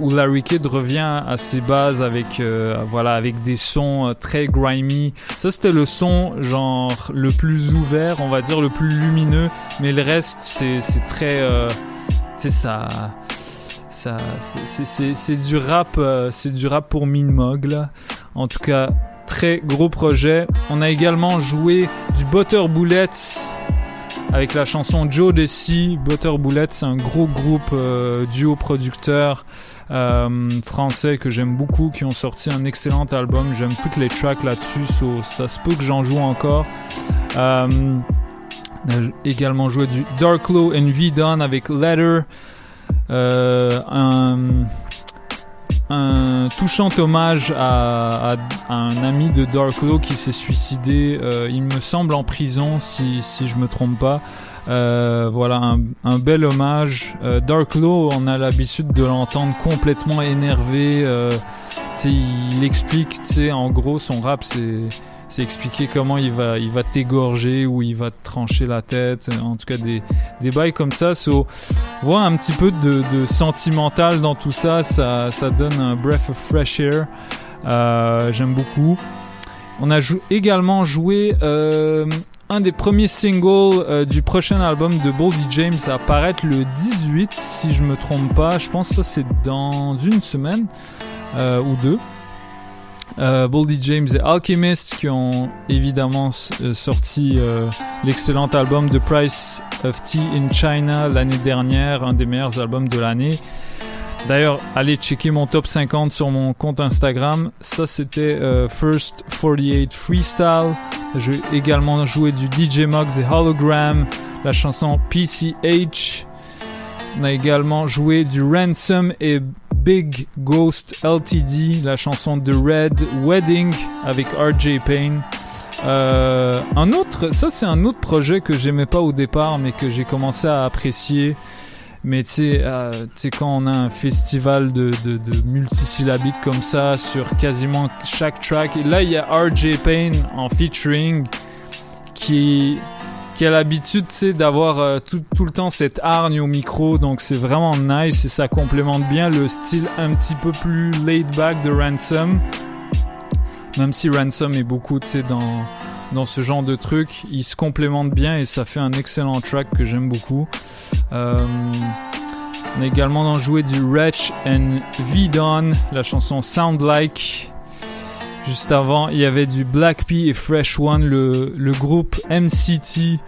où Larry Kidd revient à ses bases avec voilà avec des sons très grimy. Ça c'était le son genre le plus ouvert, on va dire le plus lumineux, mais le reste c'est très sais ça ça c'est- du rap euh, c'est du rap pour Minmog là. En tout cas, très gros projet. On a également joué du Butter Bullets avec la chanson Joe Desi. Butter Bullets, c'est un gros groupe euh, duo producteur euh, français que j'aime beaucoup, qui ont sorti un excellent album. J'aime toutes les tracks là-dessus, so ça se peut que j'en joue encore. On a également joué du Dark Law and V-Don avec Letter. Euh, un, touchant hommage à, un ami de Dark Law qui s'est suicidé, euh, il me semble en prison si, si je me trompe pas. Euh, voilà un, bel hommage. Dark Law, on a l'habitude de l'entendre complètement énervé. il explique, en gros, son rap, c'est c'est expliquer comment il va il va t'égorger ou il va te trancher la tête. En tout cas, des des bails comme ça. So, voir un petit peu de, de sentimental dans tout ça, ça, ça donne un breath of fresh air. Euh, J'aime beaucoup. On a jou- également joué euh, un des premiers singles euh, du prochain album de Boldy James à apparaître le 18, si je me trompe pas. Je pense que ça c'est dans une semaine ou deux. Euh, Boldy James et Alchemist qui ont évidemment euh, sorti euh, l'excellent album The Price of Tea in China l'année dernière, un des meilleurs albums de l'année. D'ailleurs, allez checker mon top 50 sur mon compte Instagram. Ça, c'était euh, First 48 Freestyle. J'ai également joué du DJ Muggs et Hologram, la chanson PCH. On a également joué du Ransom et Big Ghost LTD, la chanson de Red Wedding avec RJ Payne. Euh, un autre, ça c'est un autre projet que j'aimais pas au départ, mais que j'ai commencé à apprécier. Mais tu sais, euh, quand on a un festival de, de, de multisyllabiques comme ça sur quasiment chaque track, et là il y a RJ Payne en featuring qui, qui a l'habitude, tu sais, d'avoir euh, tout, le temps cette hargne au micro, donc c'est vraiment nice et ça complémente bien le style un petit peu plus laid back de Ransom. Même si Ransom est beaucoup, tu dans, dans ce genre de truc, il se complémente bien et ça fait un excellent track que j'aime beaucoup. Euh, on a également joué du Wretch and V-Don, la chanson Sound Like. Juste avant, il y avait du Black P et Fresh One, le, groupe MCT,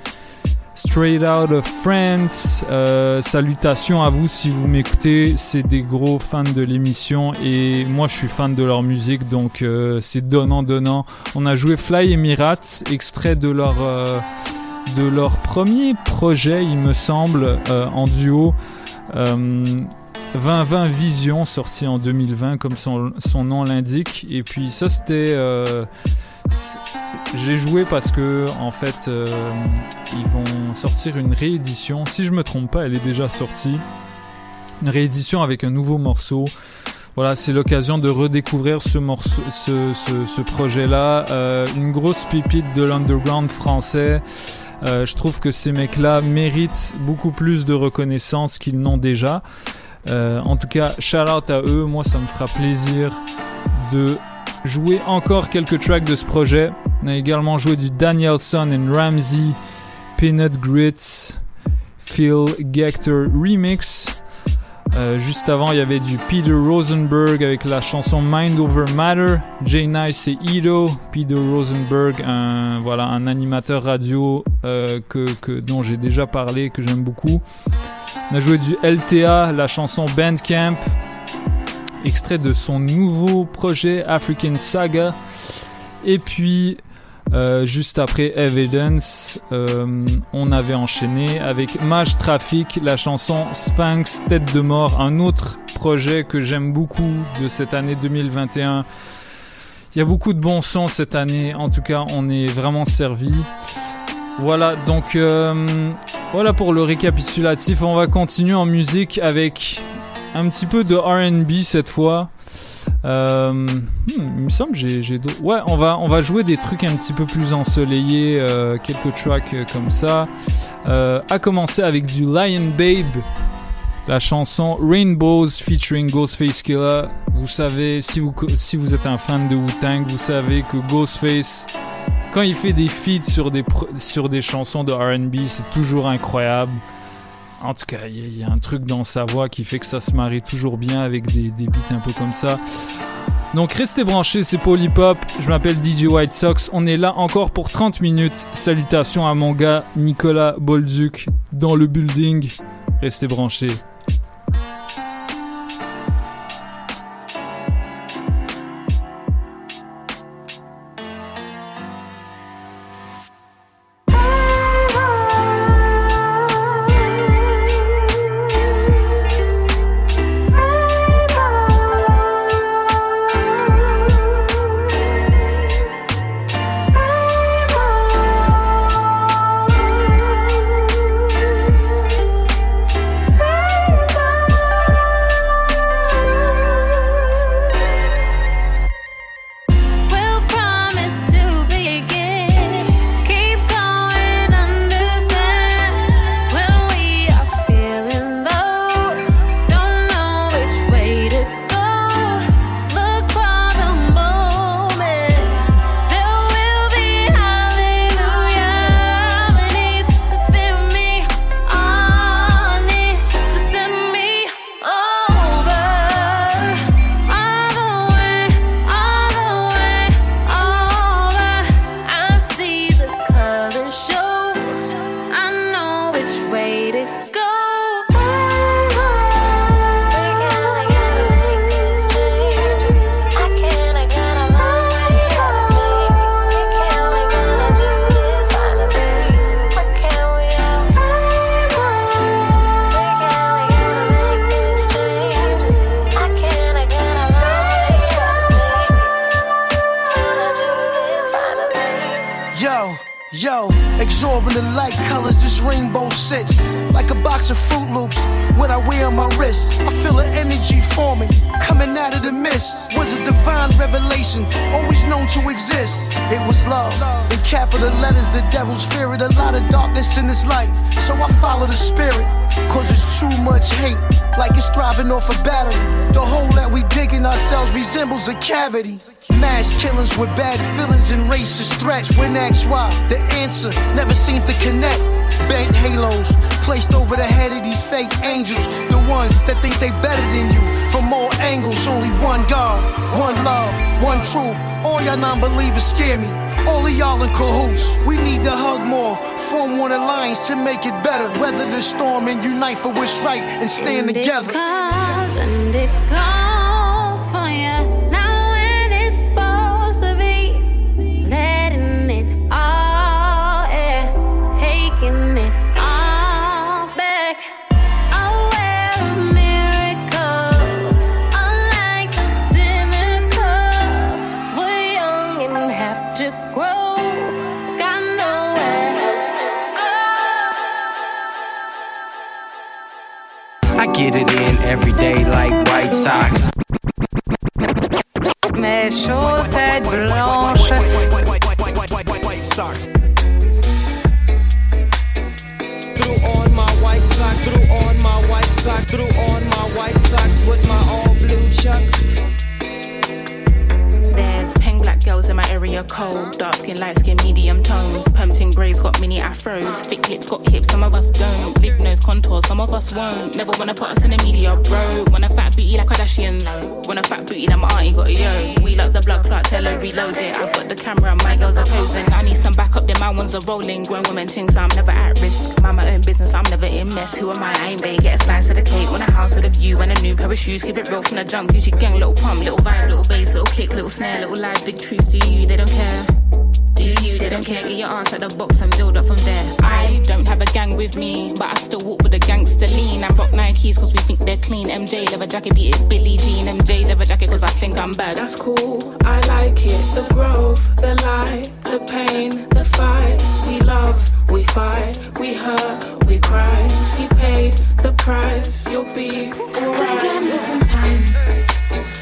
Straight Out of France. Euh, salutations à vous si vous m'écoutez, c'est des gros fans de l'émission et moi je suis fan de leur musique, donc euh, c'est donnant-donnant. On a joué Fly Emirates, extrait de leur... euh, premier projet, il me semble, en duo. Euh, 2020 Vision, sorti en 2020, comme son, nom l'indique. Et puis ça, c'était... euh, j'ai joué parce que, en fait, euh, ils vont sortir une réédition. Si je me trompe pas, elle est déjà sortie. Une réédition avec un nouveau morceau. Voilà, c'est l'occasion de redécouvrir ce morceau, ce, projet-là. Euh, une grosse pépite de l'underground français. Je trouve que ces mecs-là méritent beaucoup plus de reconnaissance qu'ils n'ont déjà. Euh, en tout cas, shout out à eux. Moi, ça me fera plaisir de jouer encore quelques tracks de ce projet. On a également joué du Danielson and Ramsey, Peanut Grits, Phil Gector Remix. Euh, juste avant, il y avait du Peter Rosenberg avec la chanson Mind Over Matter, Jay Nice et Ido. Peter Rosenberg, un, voilà, un animateur radio euh, que, que, dont j'ai déjà parlé, que j'aime beaucoup. On a joué du LTA, la chanson Bandcamp, extrait de son nouveau projet African Saga. Et puis, euh, juste après Evidence, euh, on avait enchaîné avec Mage Traffic, la chanson Sphinx, Tête de Mort, un autre projet que j'aime beaucoup de cette année 2021. Il y a beaucoup de bons sons cette année. En tout cas, on est vraiment servi. Voilà, donc euh, voilà pour le récapitulatif. On va continuer en musique avec un petit peu de R&B cette fois. Euh, hmm, il me semble j'ai, j'ai Ouais, on va, on va jouer des trucs un petit peu plus ensoleillés, euh, quelques tracks euh, comme ça. Euh, à commencer avec du Lion Babe, la chanson Rainbows featuring Ghostface Killer. Vous savez, si vous, si vous êtes un fan de Wu-Tang, vous savez que Ghostface, quand il fait des feats sur des, sur des chansons de R&B, c'est toujours incroyable. En tout cas, il y, a- un truc dans sa voix qui fait que ça se marie toujours bien avec des, des beats un peu comme ça. Donc restez branchés, c'est Polypop. Je m'appelle DJ White Sox. On est là encore pour 30 minutes. Salutations à mon gars Nicolas Bolduc dans le building. Restez branchés. The storm and unite for what's right and stand And together. It comes and it goes are rolling. Grown women things, I'm never at risk. Mind my own business, I'm never in mess. Who am I? I ain't they get a slice of the cake. Want a house with a view and a new pair of shoes. Keep it real from the jump. Gucci gang, little pump, little vibe, little bass, little kick, little snare, little lies, big truths. to you? They don't care. You? They don't care. Get your ass out the box and build up from there. I don't have a gang with me, but I still walk with a gangster lean. I rock Nikes cause we think they're clean. MJ leather jacket, beat it Billie Jean. MJ leather jacket, cause I think I'm bad. That's cool, I like it. The growth, the light, the pain, the fight. We love, we fight, we hurt, we cry. He paid the price, you'll be alright. Give me some time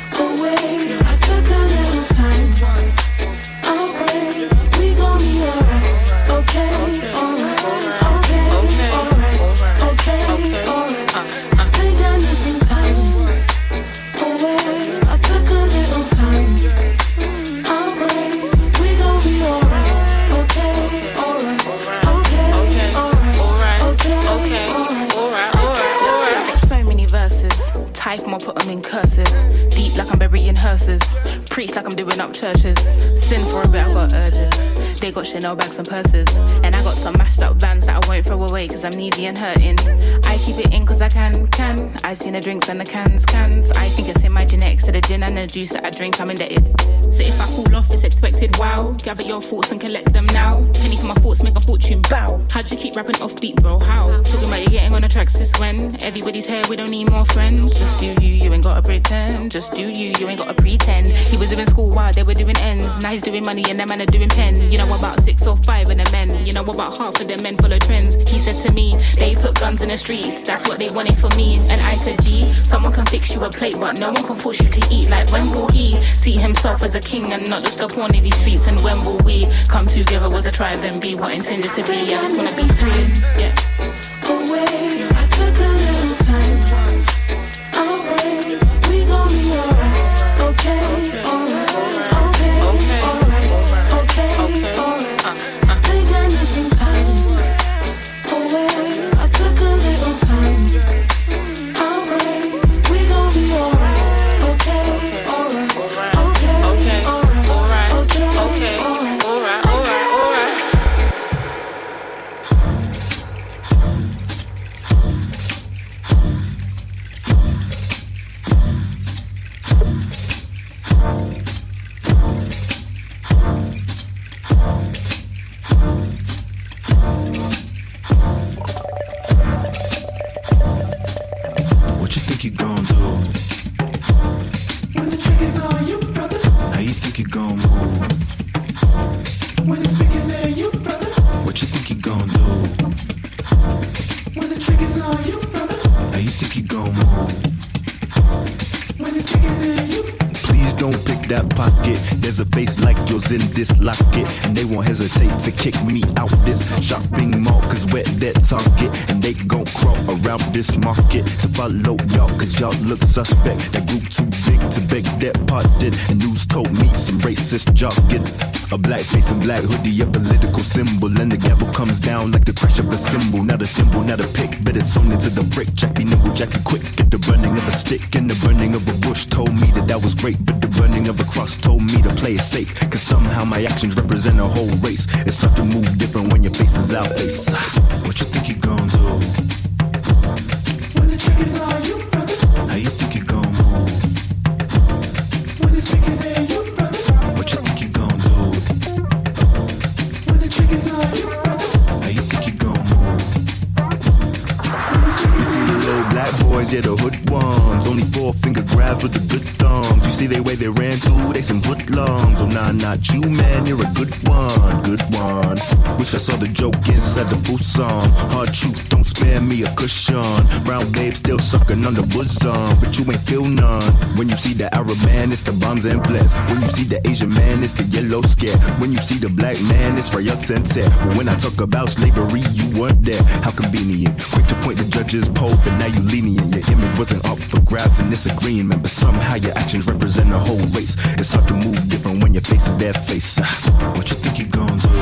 hearses. Preach like I'm doing up churches. Sin for a bit, I got urges. They got Chanel bags and purses. And I got some mashed up bands that I won't throw away cause I'm needy and hurting. I keep it in cause I can, can. I seen the drinks and the cans, cans. I think it's in my genetics. The gin and the juice that I drink, I'm indebted. So if I fall off, it's expected. Wow. Gather your thoughts and collect them now. Penny for my thoughts, make a fortune. Bow. How'd you keep rapping off beat, bro? How? Talking about you getting on the tracks since when? Everybody's here, we don't need more friends. Just do you, you ain't gotta pretend. Just do you, you ain't gotta pretend. He was doing school while they were doing ends. Now he's doing money and them man are doing pen. You know about six or five of the men. You know about half of the men follow trends. He said to me, they put guns in the streets. That's what they wanted for me. And I said, G, someone can fix you a plate, but no one can force you to eat. Like when will he see himself as a king and not just a pawn in these streets? And when will we come together as a tribe and be what intended to be? I just wanna be free. Yeah. away. I took a suspect. That group too big to beg that pardon. And news told me some racist jargon. A black face and black hoodie, a political symbol, and the gavel comes down like the crash of a cymbal. Not a thimble, not a pick, but it's only to the brick. Jackie nimble, Jackie quick. Get the burning of a stick and the burning of a bush told me that that was great, but the burning of a cross told me to play it safe. Cause somehow my actions represent a whole race. Not you, man, you're a good one, good one. Wish I saw the joke inside the full song. On the bosom, but you ain't feel none. When you see the Arab man, it's the bombs and flares. When you see the Asian man, it's the yellow scare. When you see the black man, it's riots and tear. But when I talk about slavery, you weren't there. How convenient. Quick to point the judge's pole, but now you lenient. Your image wasn't up for grabs and disagreement, but somehow your actions represent a whole race. It's hard to move different when your face is their face. What you think you gon' do?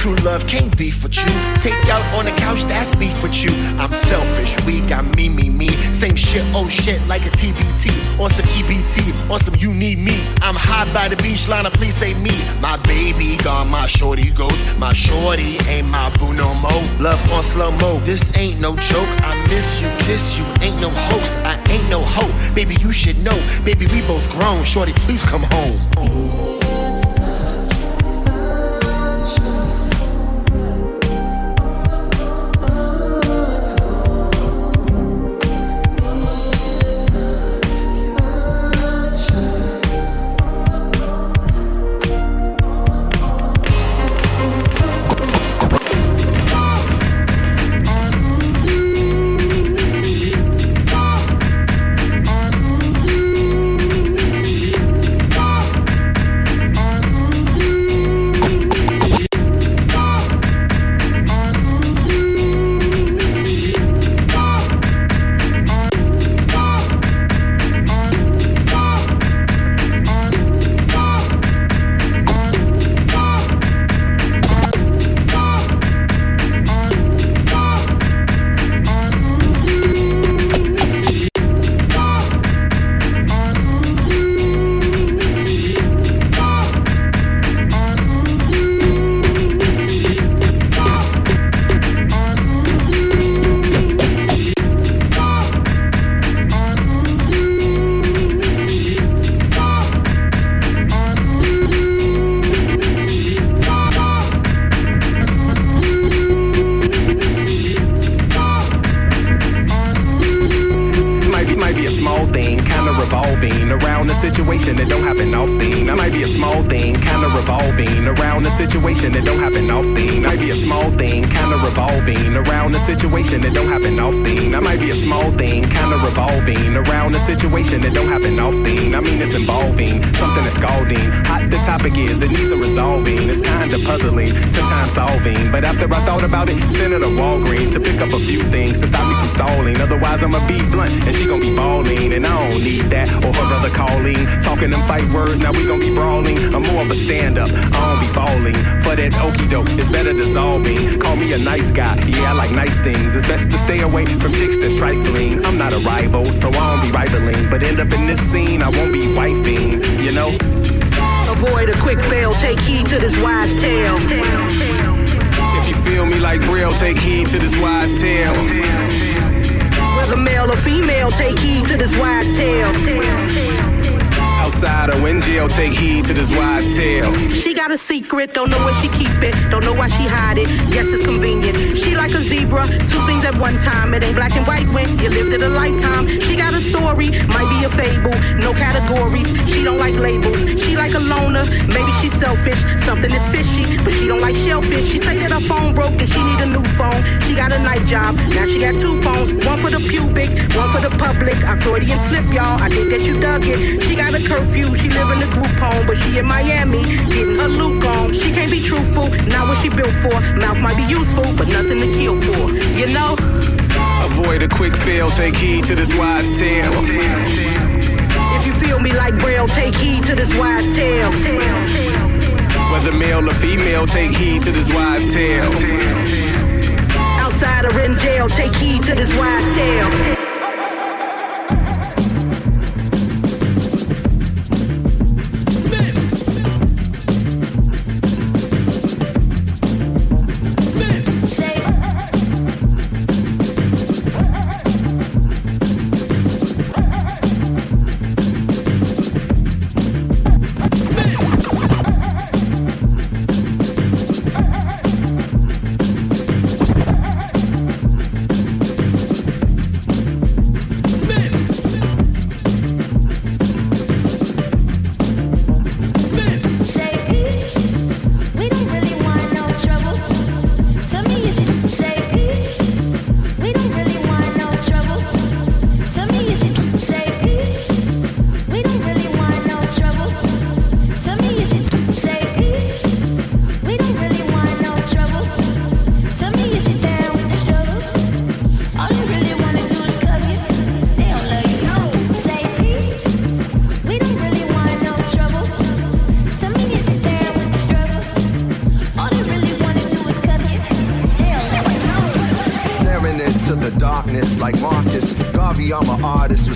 True love can't be for you. Take out on the couch, that's beef with you. I'm selfish, we got me, me, me. Same shit, oh shit, like a TBT. On some EBT, on some you need me. I'm high by the beach, Lana, please say me. My baby gone, my shorty goes. My shorty ain't my boo no more. Love on slow mo, this ain't no joke. I miss you, kiss you, ain't no hoax. I ain't no hope. Baby, you should know. Baby, we both grown. Shorty, please come home. Ooh.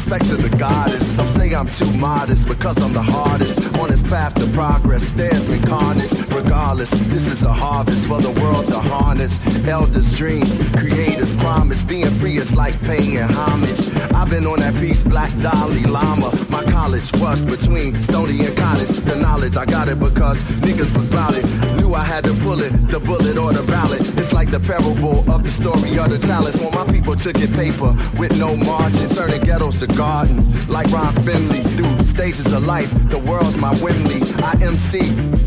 Respect to the goddess. Some say I'm too modest because I'm the hardest. On this path to progress, there's been carnage. Regardless, this is a harvest for the world to harness. Elders' dreams, creators' promise. Being free is like paying homage. I've been on that piece, Black Dalai Lama. My college was between Stony and College. The knowledge, I got it because niggas was bout it. Knew I had to pull it, the bullet or the ballot. It's like the parable of the story of the talents. When my people took it paper with no margin, turning ghettos to gardens. Like Ron Finley, through stages of life, the world's my Wembley. I MC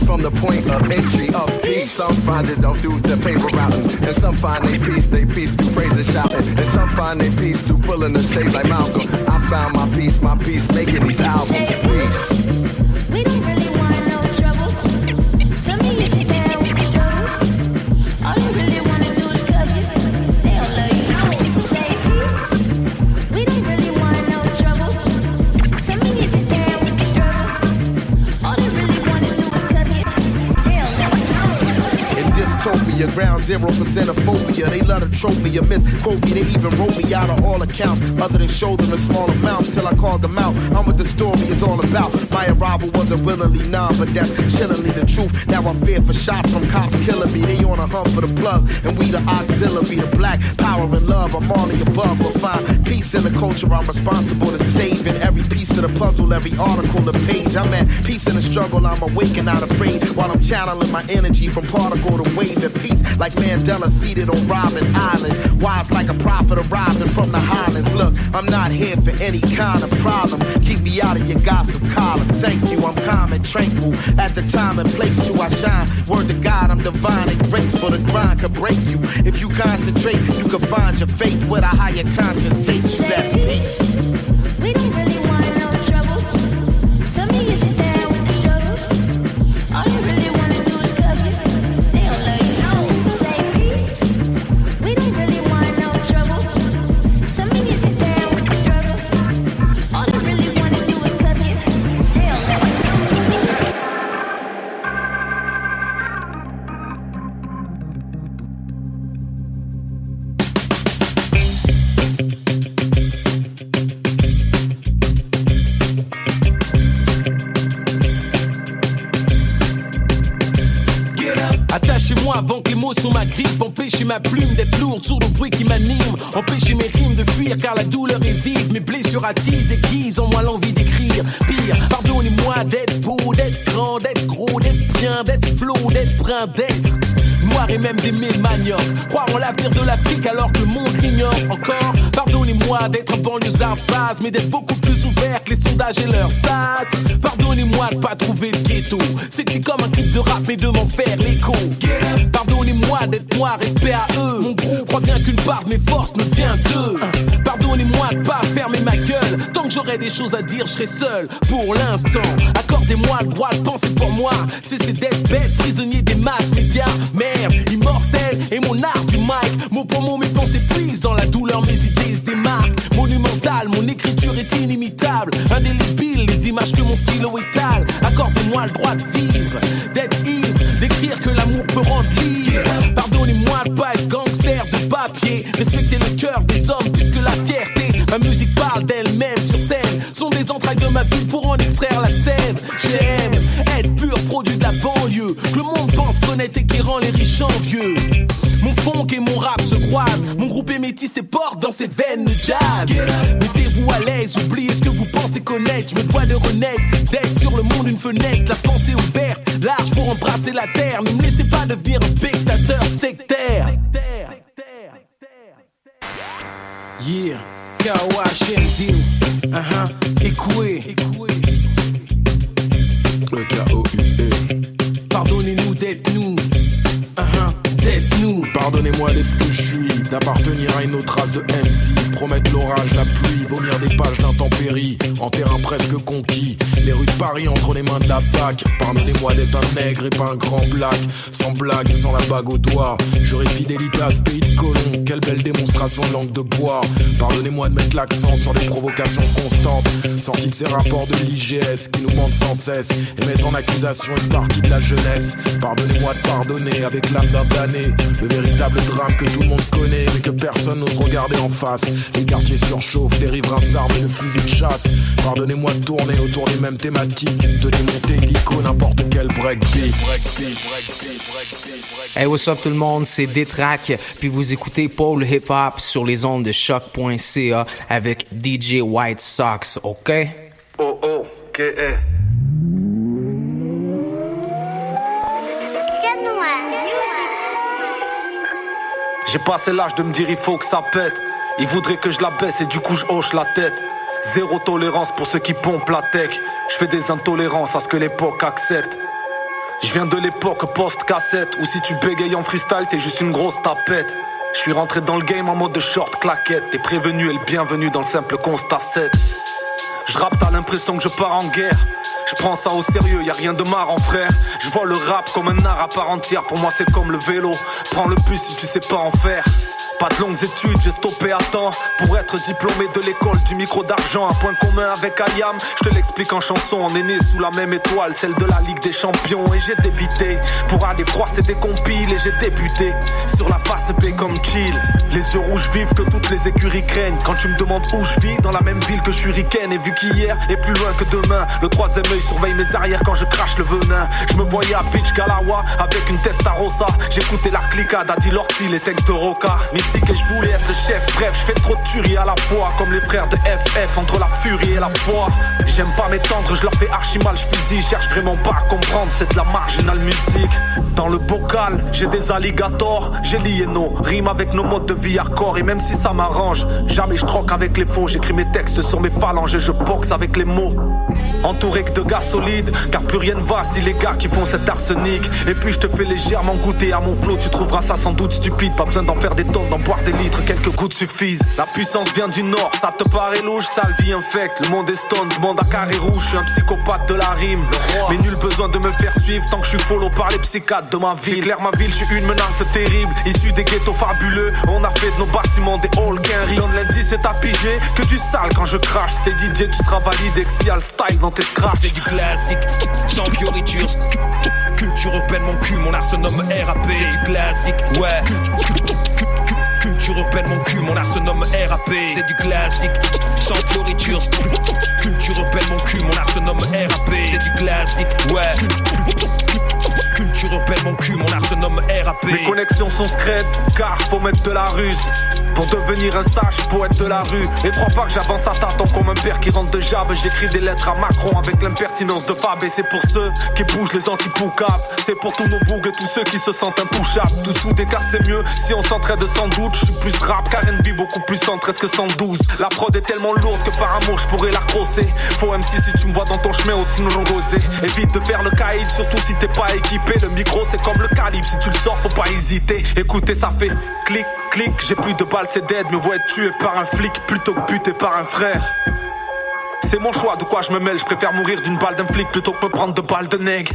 from the point of entry of peace. Some find it don't do the paper routing, and some find they peace, they peace through praise and shouting, and some find they peace through pulling the shades like I found my peace, my peace, making these albums. Peace. Zero for xenophobia. They love to trope me, or misquote me. They even wrote me out of all accounts, other than show them in small amounts till I called them out. I'm what the story is all about. My arrival wasn't willingly none, but that's chillingly the truth. Now I fear for shots from cops killing me. They on a hunt for the plug, and we the auxiliary, the black power and love. I'm all the above, but find peace in the culture. I'm responsible to saving every piece of the puzzle, every article, the page. I'm at peace in the struggle. I'm awake and not afraid while I'm channeling my energy from particle to wave and peace like Mandela seated on Robben Island. Wise like a prophet arriving from the highlands. Look, I'm not here for any kind of problem. Keep me out of your gossip column. Thank you, I'm calm and tranquil. At the time and place to I shine. Word to God, I'm divine and grace for The grind could break you. If you concentrate, you can find your faith with a higher conscience takes That's peace. Ma plume d'être lourde sur le bruit qui m'anime. Empêchez mes rimes de fuir car la douleur est vive. Mes blessures attisent, aiguisent en moi l'envie d'écrire. Pire, pardonnez-moi d'être beau, d'être grand, d'être gros, d'être bien, d'être flot, d'être brun, d'être noir et même d'aimer le manioc. Croire en l'avenir de l'Afrique alors que le monde l'ignore encore. Pardonnez-moi d'être un banlieusard base, mais d'être beaucoup plus ouvert Pardonnez-moi de pas trouver le ghetto. Sexy comme un clip de rap, mais de m'en faire l'écho. Pardonnez-moi d'être moi, respect à eux. Mon groupe croit bien qu'une part de mes forces me vient d'eux. Pardonnez-moi pas fermer ma gueule. Tant que j'aurai des choses à dire, je serai seul pour l'instant. Accordez-moi le droit de penser pour moi. Cessez d'être bête, prisonnier des masses médias. Merde, immortel et mon art du mic. Mot pour mot, mes pensées prises dans la douleur, mes idées se démarquent. Monumental, mon écriture est inimitable. Indélébile, les images que mon stylo étale. Accordez-moi le droit de vivre, d'être ivre, d'écrire que l'amour peut rendre libre. Pardonnez-moi de pas être gangster de papier. Respectez le cœur des hommes plus que la fierté. Ma musique parle d'elle-même sur scène. Sont des entrailles de ma vie pour en extraire la sève. J'aime être pur produit de la banlieue. Que le monde pense connaître et qui rend les riches envieux. Mon funk et mon rap se croisent. Mon groupe est métis et porte dans ses veines le jazz. Mettez-vous à l'aise, oubliez ce que vous pensez connaître. Je me dois de renaître, d'être sur le monde une fenêtre. La pensée ouverte, large pour embrasser la terre. Ne me laissez pas devenir un spectateur sectaire. Yeah, K-O-H-N-D. Écoué. Le Pardonnez. Pardonnez-moi d'être ce que je suis, d'appartenir à une autre race de MC, promettre l'orage, la pluie, vomir des pages d'intempéries, en terrain presque conquis, les rues de Paris entre les mains de la PAC. Pardonnez-moi d'être un nègre et pas un grand black, sans blague sans la bague au doigt. J'aurais fidélité à ce pays de colons, quelle belle démonstration de langue de bois. Pardonnez-moi de mettre l'accent sur les provocations constantes, sorties de ces rapports de l'IGS qui nous mentent sans cesse et mettent en accusation une partie de la jeunesse. Pardonnez-moi de pardonner avec l'âme d'un damné, le véritable drame que tout le monde connaît mais que personne n'ose regarder en face. Les cartes passager surchauffe, des riverains s'arment de fusil de chasse. Pardonnez-moi de tourner autour des mêmes thématiques, de démonter illico n'importe quel breakbeat. Hey, what's up tout le monde, c'est Détrac, puis vous écoutez Paul Hip Hop sur les ondes de choc.ca avec DJ White Sox, ok? Oh oh, que est. J'ai passé l'âge de me dire il faut que ça pète. Il voudrait que je la baisse et du coup je hoche la tête. Zéro tolérance pour ceux qui pompent la tech. Je fais des intolérances à ce que l'époque accepte. Je viens de l'époque post-cassette où si tu bégayes en freestyle t'es juste une grosse tapette. Je suis rentré dans le game en mode de short claquette. T'es prévenu et le bienvenu dans le simple constat 7. Je rappe, t'as l'impression que je pars en guerre. Je prends ça au sérieux, y a rien de marrant frère. Je vois le rap comme un art à part entière. Pour moi c'est comme le vélo. Prends le bus si tu sais pas en faire. Pas de longues études, j'ai stoppé à temps pour être diplômé de l'école du micro d'argent. Un point commun avec Ayam, je te l'explique en chanson. On est né sous la même étoile, celle de la Ligue des Champions. Et j'ai débité pour aller froisser des compiles. Et j'ai débuté sur la face B comme chill. Les yeux rouges vivent que toutes les écuries craignent. Quand tu me demandes où je vis, dans la même ville que ricaine. Et vu qu'hier est plus loin que demain, le troisième œil surveille mes arrières quand je crache le venin. Je me voyais à Beach Galawa avec une Testarossa. J'écoutais la cliquade, Adi Lorty, les textes de Roca et je voulais être le chef. Bref, je fais trop de tueries à la fois, comme les frères de FF, entre la furie et la foi. J'aime pas m'étendre, je leur fais archi mal, je fusille. Cherche vraiment pas à comprendre, c'est de la marginale musique. Dans le bocal, j'ai des alligators, j'ai lié nos rimes avec nos modes de vie hardcore. Et même si ça m'arrange, jamais je troque avec les faux. J'écris mes textes sur mes phalanges et je boxe avec les mots. Entouré que de gars solides, car plus rien ne va si les gars qui font cet arsenic. Et puis je te fais légèrement goûter à mon flot, tu trouveras ça sans doute stupide. Pas besoin d'en faire des tonnes, d'en boire des litres, quelques gouttes suffisent. La puissance vient du nord, ça te paraît louche, sale vie infecte. Le monde est stone, demande à carré rouge, je suis un psychopathe de la rime. Mais nul besoin de me faire suivre tant que je suis follow par les psychiatres de ma ville. Claire ma ville, je suis une menace terrible, issue des ghettos fabuleux. On a fait de nos bâtiments des halls riz. Donne lundi, c'est à piger, que du sale quand je crache. C'était DJ, tu seras validé, que si y a le style dans tes scraps. C'est du classique, sans fioriture. Culture urbaine, mon cul, mon art se nomme RAP. C'est du classique, ouais. Culture urbaine, mon cul, mon se nomme RAP. C'est du classique, sans fioriture. Culture urbaine, mon cul, mon se nomme RAP. C'est du classique, ouais. Culture urbaine, mon cul, mon se nomme RAP. Mes connexions sont scrètes, car faut mettre de la ruse. Pour devenir un sage poète de la rue. Et trois pas que j'avance à tâtons comme un père qui rentre de jave J'écris des lettres à Macron avec l'impertinence de Fab. Et c'est pour ceux qui bougent les antipoucables C'est pour tous nos bougs et tous ceux qui se sentent intouchables Tous soudés car c'est mieux si on s'entraide sans doute. Je suis plus rap qu'R&B, beaucoup plus centriste que 112 La prod est tellement lourde que par amour je pourrais la crosser. Faut MC si tu me vois dans ton chemin au Tino Rosé. Évite de faire le caïd surtout si t'es pas équipé. Le micro c'est comme le calibre, si tu le sors faut pas hésiter. Écoutez ça fait clic j'ai plus de balles c'est dead, me vois être tué par un flic plutôt que buté par un frère. C'est mon choix, de quoi je me mêle, je préfère mourir d'une balle d'un flic plutôt que me prendre de balles de nègre.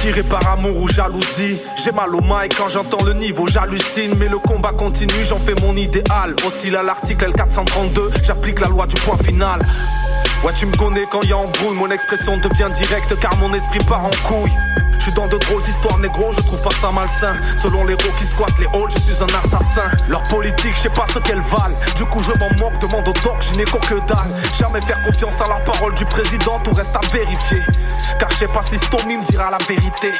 Tiré par amour ou jalousie, j'ai mal au mic quand j'entends le niveau, j'hallucine, mais le combat continue, j'en fais mon idéal. Hostile à l'article L432, j'applique la loi du point final. Ouais, tu me connais quand y a embrouille, mon expression devient directe car mon esprit part en couille. Je suis dans de drôles d'histoires négro, je trouve pas ça malsain. Selon les héros qui squattent les halls, je suis un assassin. Leur politique, je sais pas ce qu'elles valent. Du coup, je m'en moque, demande au doc, je n'ai que dalle. Jamais faire confiance à la parole du président, tout reste à vérifier. Car je sais pas si Stomy me dira la vérité.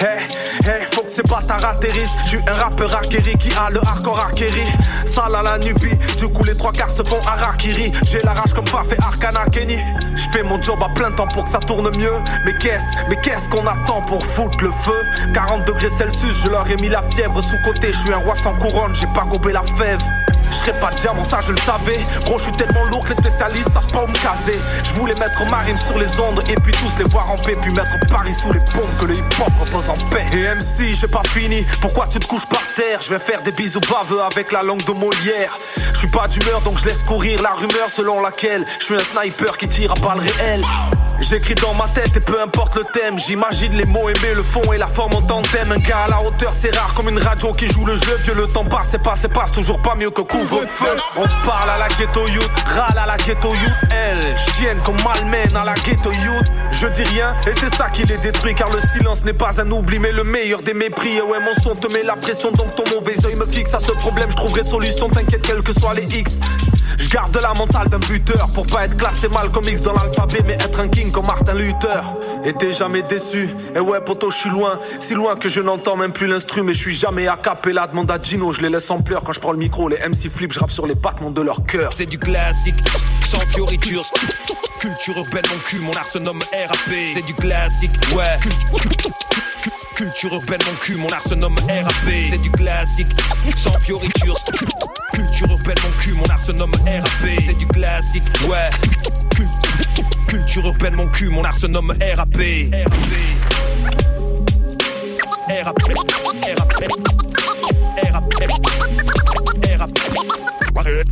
Hey, hey, faut que ces bâtards atterrissent. Je un rappeur acquéri qui a le hardcore acquéri. Sale à la nubie, du coup, les trois quarts se font harakiri. J'ai la rage comme Faf et Arcana Kenny. Je fais mon job à plein temps pour que ça tourne mieux. Mais qu'est-ce, mais qu'est-ce qu'on attend pour foutre le feu? 40 degrés Celsius, je leur ai mis la fièvre sous côté. Je suis un roi sans couronne, j'ai pas gobé la fève. Je serais pas diamant, ça je le savais. Gros, je suis tellement lourd que les spécialistes savent pas me caser. Je voulais mettre ma rime sur les ondes et puis tous les voir en paix. Puis mettre Paris sous les pompes, que le hip-hop repose en paix. Et MC, j'ai pas fini. Pourquoi tu te couches par terre? Je vais faire des bisous baveux avec la langue de Molière. Je suis pas d'humeur donc je laisse courir la rumeur selon laquelle je suis un sniper qui tire à balles réelles. J'écris dans ma tête et peu importe le thème, j'imagine les mots aimés, le fond et la forme en tandem. Un gars à la hauteur, c'est rare comme une radio qui joue le jeu. Vieux, le temps passe et passe et passe, toujours pas mieux que couvre-feu. On parle à la ghetto youth, râle à la ghetto youth. Elle, chienne comme malmène à la ghetto youth. Je dis rien et c'est ça qui les détruit car le silence n'est pas un oubli mais le meilleur des mépris. Et ouais, mon son te met la pression donc ton mauvais oeil me fixe à ce problème. Je trouverai solution, t'inquiète, quels que soient les X. Je garde la mentale d'un buteur pour pas être classé mal comme X dans l'alphabet, mais être un king comme Martin Luther. Et t'es jamais déçu. Et ouais, poto, je suis loin, si loin que je n'entends même plus l'instru, mais je suis jamais à capella. Demande à Gino, je les laisse en pleurs quand je prends le micro. Les MC flip, je rappe sur les battements de leur cœur. C'est du classique, sans fioritures. Culture urbaine, mon cul, mon art se nomme RAP. C'est du classique, ouais. Culture urbaine, mon cul, mon art se nomme RAP. C'est du classique, sans fioritures. Culture urbaine, mon cul, mon art se nomme RAP. C'est du classique, ouais. Culture urbaine, mon cul, mon art se nomme RAP. RAP. Threw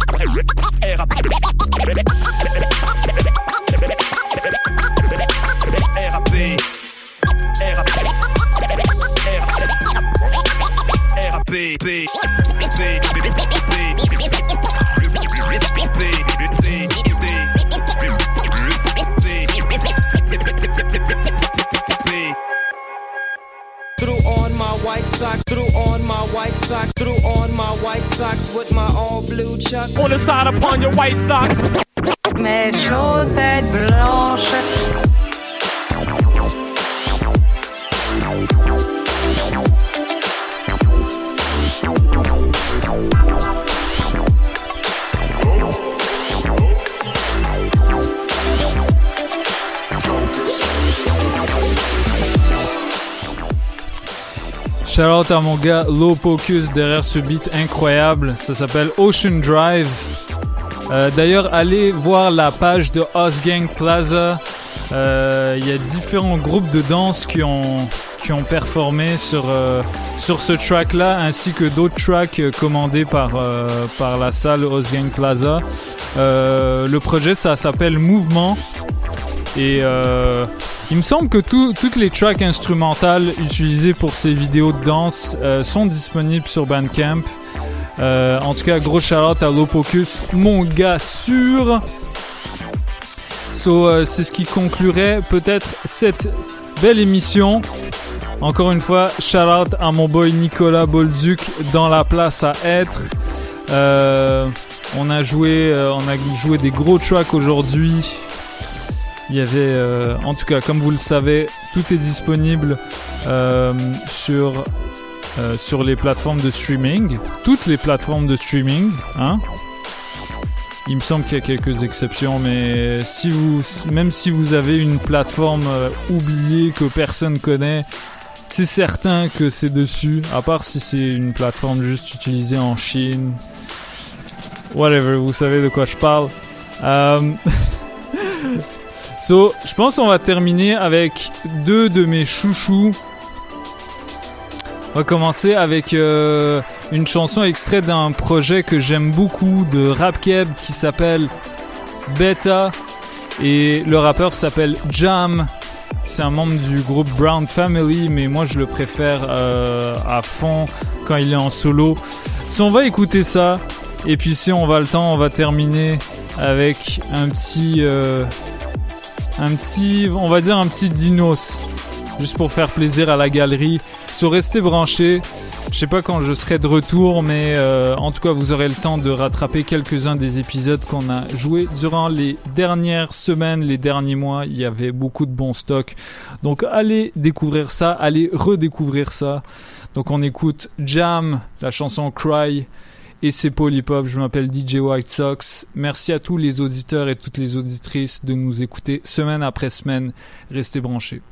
your white socks. Mes chaussettes blanches. Shout out à mon gars Low Pocus derrière ce beat incroyable. Ça s'appelle Ocean Drive. Euh, D'ailleurs, allez voir la page de Osgang Plaza. Euh, Il y a différents groupes de danse qui ont, performé sur, euh, sur ce track-là, ainsi que d'autres tracks commandés par, la salle Osgang Plaza. Le projet, ça s'appelle Mouvement. Et il me semble que tout- toutes les tracks instrumentales utilisées pour ces vidéos de danse sont disponibles sur Bandcamp. Euh, en tout cas, gros shout-out à Lopocus, mon gars sûr. So, euh, c'est ce qui conclurait peut-être cette belle émission. Encore une fois, shout-out à mon boy Nicolas Bolduc dans la place à être. Euh, on a joué, on a joué des gros tracks aujourd'hui. Il y avait, en tout cas, comme vous le savez, tout est disponible sur, euh, sur les plateformes de streaming. Toutes les plateformes de streaming. Hein? Il me semble qu'il y a quelques exceptions, mais si vous, même si vous avez une plateforme euh, oubliée que personne connaît, c'est certain que c'est dessus. À part si c'est une plateforme juste utilisée en Chine. Whatever, vous savez de quoi je parle. Euh, So, je pense qu'on va terminer avec deux de mes chouchous. On va commencer avec euh, une chanson extraite d'un projet que j'aime beaucoup de Rap Keb qui s'appelle Beta et le rappeur s'appelle Jam. C'est un membre du groupe Brown Family, mais moi je le préfère euh, à fond quand il est en solo. Si on va écouter ça, et puis si on va le temps, on va terminer avec un petit, euh, un petit, on va dire un petit dinos, juste pour faire plaisir à la galerie. So restez branchés. Je sais pas quand je serai de retour, mais euh, en tout cas, vous aurez le temps de rattraper quelques-uns des épisodes qu'on a joués durant les dernières semaines, les derniers mois. Il y avait beaucoup de bons stocks. Donc, allez découvrir ça, allez redécouvrir ça. Donc, on écoute Jam, la chanson Cry. Et c'est Polypop, je m'appelle DJ White Sox. Merci à tous les auditeurs et toutes les auditrices de nous écouter semaine après semaine. Restez branchés.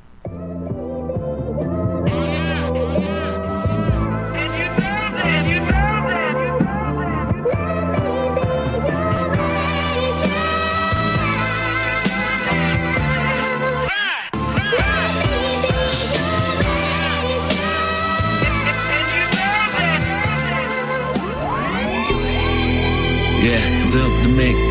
Yeah, up to make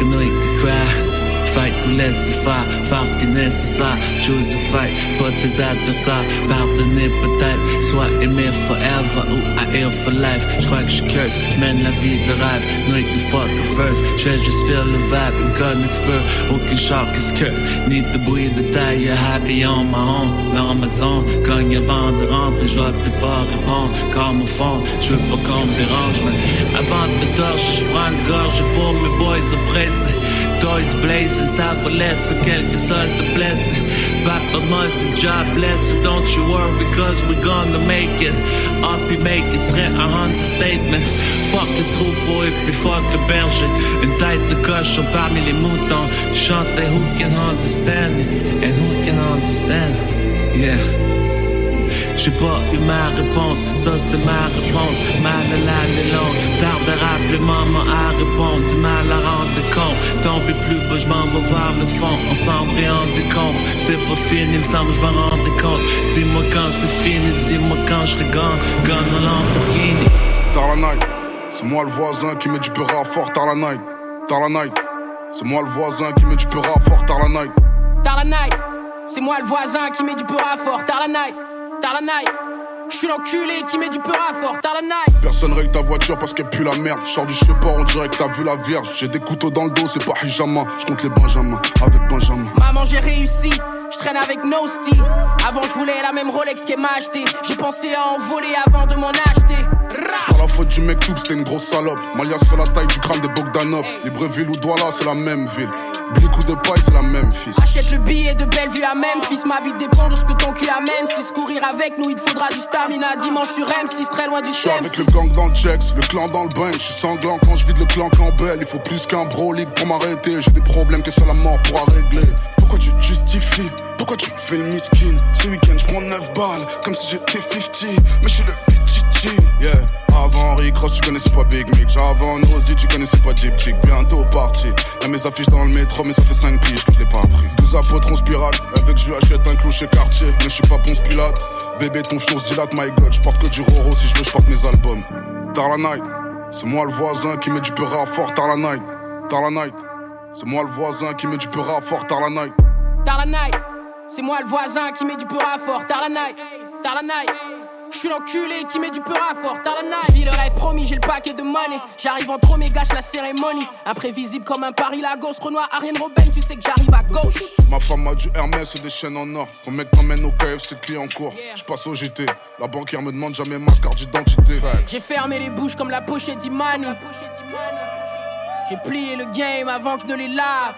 tout laisser faire, faire ce qui est nécessaire. Choose a fight, pas tes adversaires. Pardonner peut-être, soit aimer forever ou haïr for life. J'crois que j'curse, j'mène la vie de rêve. You can fuck first. J'fais juste feel le vibe, une conne spur. Aucun choc is curt. Ni de bruit de taille, happy on my own. Dans ma zone, cogne avant de rentrer. J'vois peut-être pas répondre. Comme au fond, j'veux pas qu'on me dérange. Mais avant de me torcher, j'prends une gorge pour mes boys oppressés. Toys blazing, ça va laisser quelques soldats blessés. Papa multi-jobless, so don't you worry, cause we gonna make it. Up, you make it, serait un understatement. Fuck le troupeau et puis fuck le berger. Une tête de cochon parmi les moutons. Chanter who can understand me, and who can understand. Yeah. J'ai pas eu ma réponse, ça c'était ma réponse. Mal à l'année longue, tarde à rappeler maman à répondre. Du mal à rendre compte, tomber plus bas, je m'en vais vers le fond. Ensemble et en décompte, c'est pas fini, me semble, je m'en rendrai compte. Dis-moi quand c'est fini, dis-moi quand je gone, gone en Lamborghini. Tard la night, c'est moi le voisin qui met du peur à fort tard la night. Tard la night, c'est moi le voisin qui met du peur à fort tard la night. Tard la night, c'est moi le voisin qui met du peur à fort tard la night. Tard la night, je suis l'enculé qui met du peur à fort tard la night. Personne règle ta voiture parce qu'elle pue la merde. Sors du cheval, on dirait que t'as vu la vierge. J'ai des couteaux dans le dos, c'est pas hijama. Je compte les benjamins avec Benjamin. Maman, j'ai réussi. Je traîne avec no style. Avant, je voulais la même Rolex qu'elle m'a acheté. J'ai pensé à en voler avant de m'en acheter. C'est pas la faute du mec tout, c'était une grosse salope. Malias fait la taille du crâne des Bogdanov. Libreville ou Douala, c'est la même ville. Blic ou de paille, c'est la même fils. Achète le billet de Bellevue à Memphis. Ma vie dépend de ce que ton cul amène. Si se courir avec nous, il te faudra du stamina. Dimanche sur M6, très loin du suis avec le gang dans le checks, le clan dans le bain. Je suis sanglant quand je vide le clan Campbell. Il faut plus qu'un bro league pour m'arrêter. J'ai des problèmes que seule la mort pourra régler. Pourquoi tu te justifies? Pourquoi tu fais le miskin? Ce week-end, je prends 9 balles, comme si j'étais 50. Mais je suis le yeah. Avant Henry Cross, tu connaissais pas Big Mick. Avant Nosy, tu connaissais pas Jeep Chick. Bientôt parti. Y'a mes affiches dans le métro, mais ça fait 5 piges que je l'ai pas appris. 12 apôtres, on spirale. Avec je lui achète un clocher quartier. Mais je suis pas Ponce Pilate. Bébé, ton fion se dilate, my god. Je porte que du Roro, si je veux, je mes albums. Tard la night, c'est moi le voisin qui met du peur à fort. Tard la night, tard la night. C'est moi le voisin qui met du peur à fort. Tard la night. Tard la night, c'est moi le voisin qui met du peur à fort. Tard la night, tard la night. Je suis l'enculé qui met du peur à fort, tard la night. Vis le rêve promis, j'ai le paquet de money. J'arrive en trop gâche la cérémonie. Imprévisible comme un Paris Lagos. Renoir, Ariane Robin, tu sais que j'arrive à gauche. Ma femme a du Hermès et des chaînes en or. Ton mec t'emmène au KFC client en cours. Je passe au JT. La banquière me demande jamais ma carte d'identité. J'ai fermé les bouches comme la pochette d'Imani. J'ai plié le game avant que je ne les lave.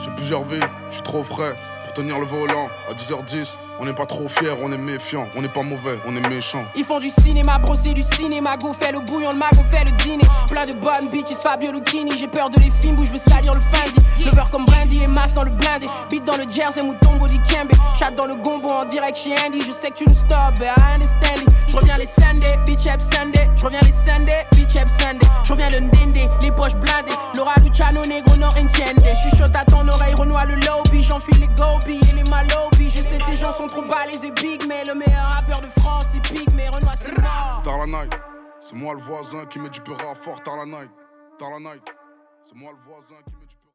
J'ai plusieurs vies, je suis trop frais tenir le volant à 10h10. On n'est pas trop fiers, on est méfiant, on n'est pas mauvais, on est méchant. Ils font du cinéma, bro, c'est du cinéma. Go fait le bouillon, le mago fait le dîner. Plein de bonnes bitches, Fabio Lucchini. J'ai peur de les films où je veux salir le Fendi. Je beurre comme Brandy et Max dans le blindé. Beat dans le jersey, mouton body Kembe. Chat dans le gombo en direct chez Andy. Je sais que tu nous stop, but I understand it. Je reviens les Sunday, bitch up Sunday. Je reviens les Sunday, bitch up Sunday. Je reviens le Ndende, les poches blindées. Laura Luciano, negro, non entiende. Chuchote à ton oreille, renoie le lobby. J'enfile les et les malobis. Je sais tes gens sont trop balés et big, mais le meilleur rappeur de France, c'est Pig, mais Renoir, c'est. Tard la night, c'est moi le voisin qui met du peur à fort. Tard la night, la night, c'est moi le voisin qui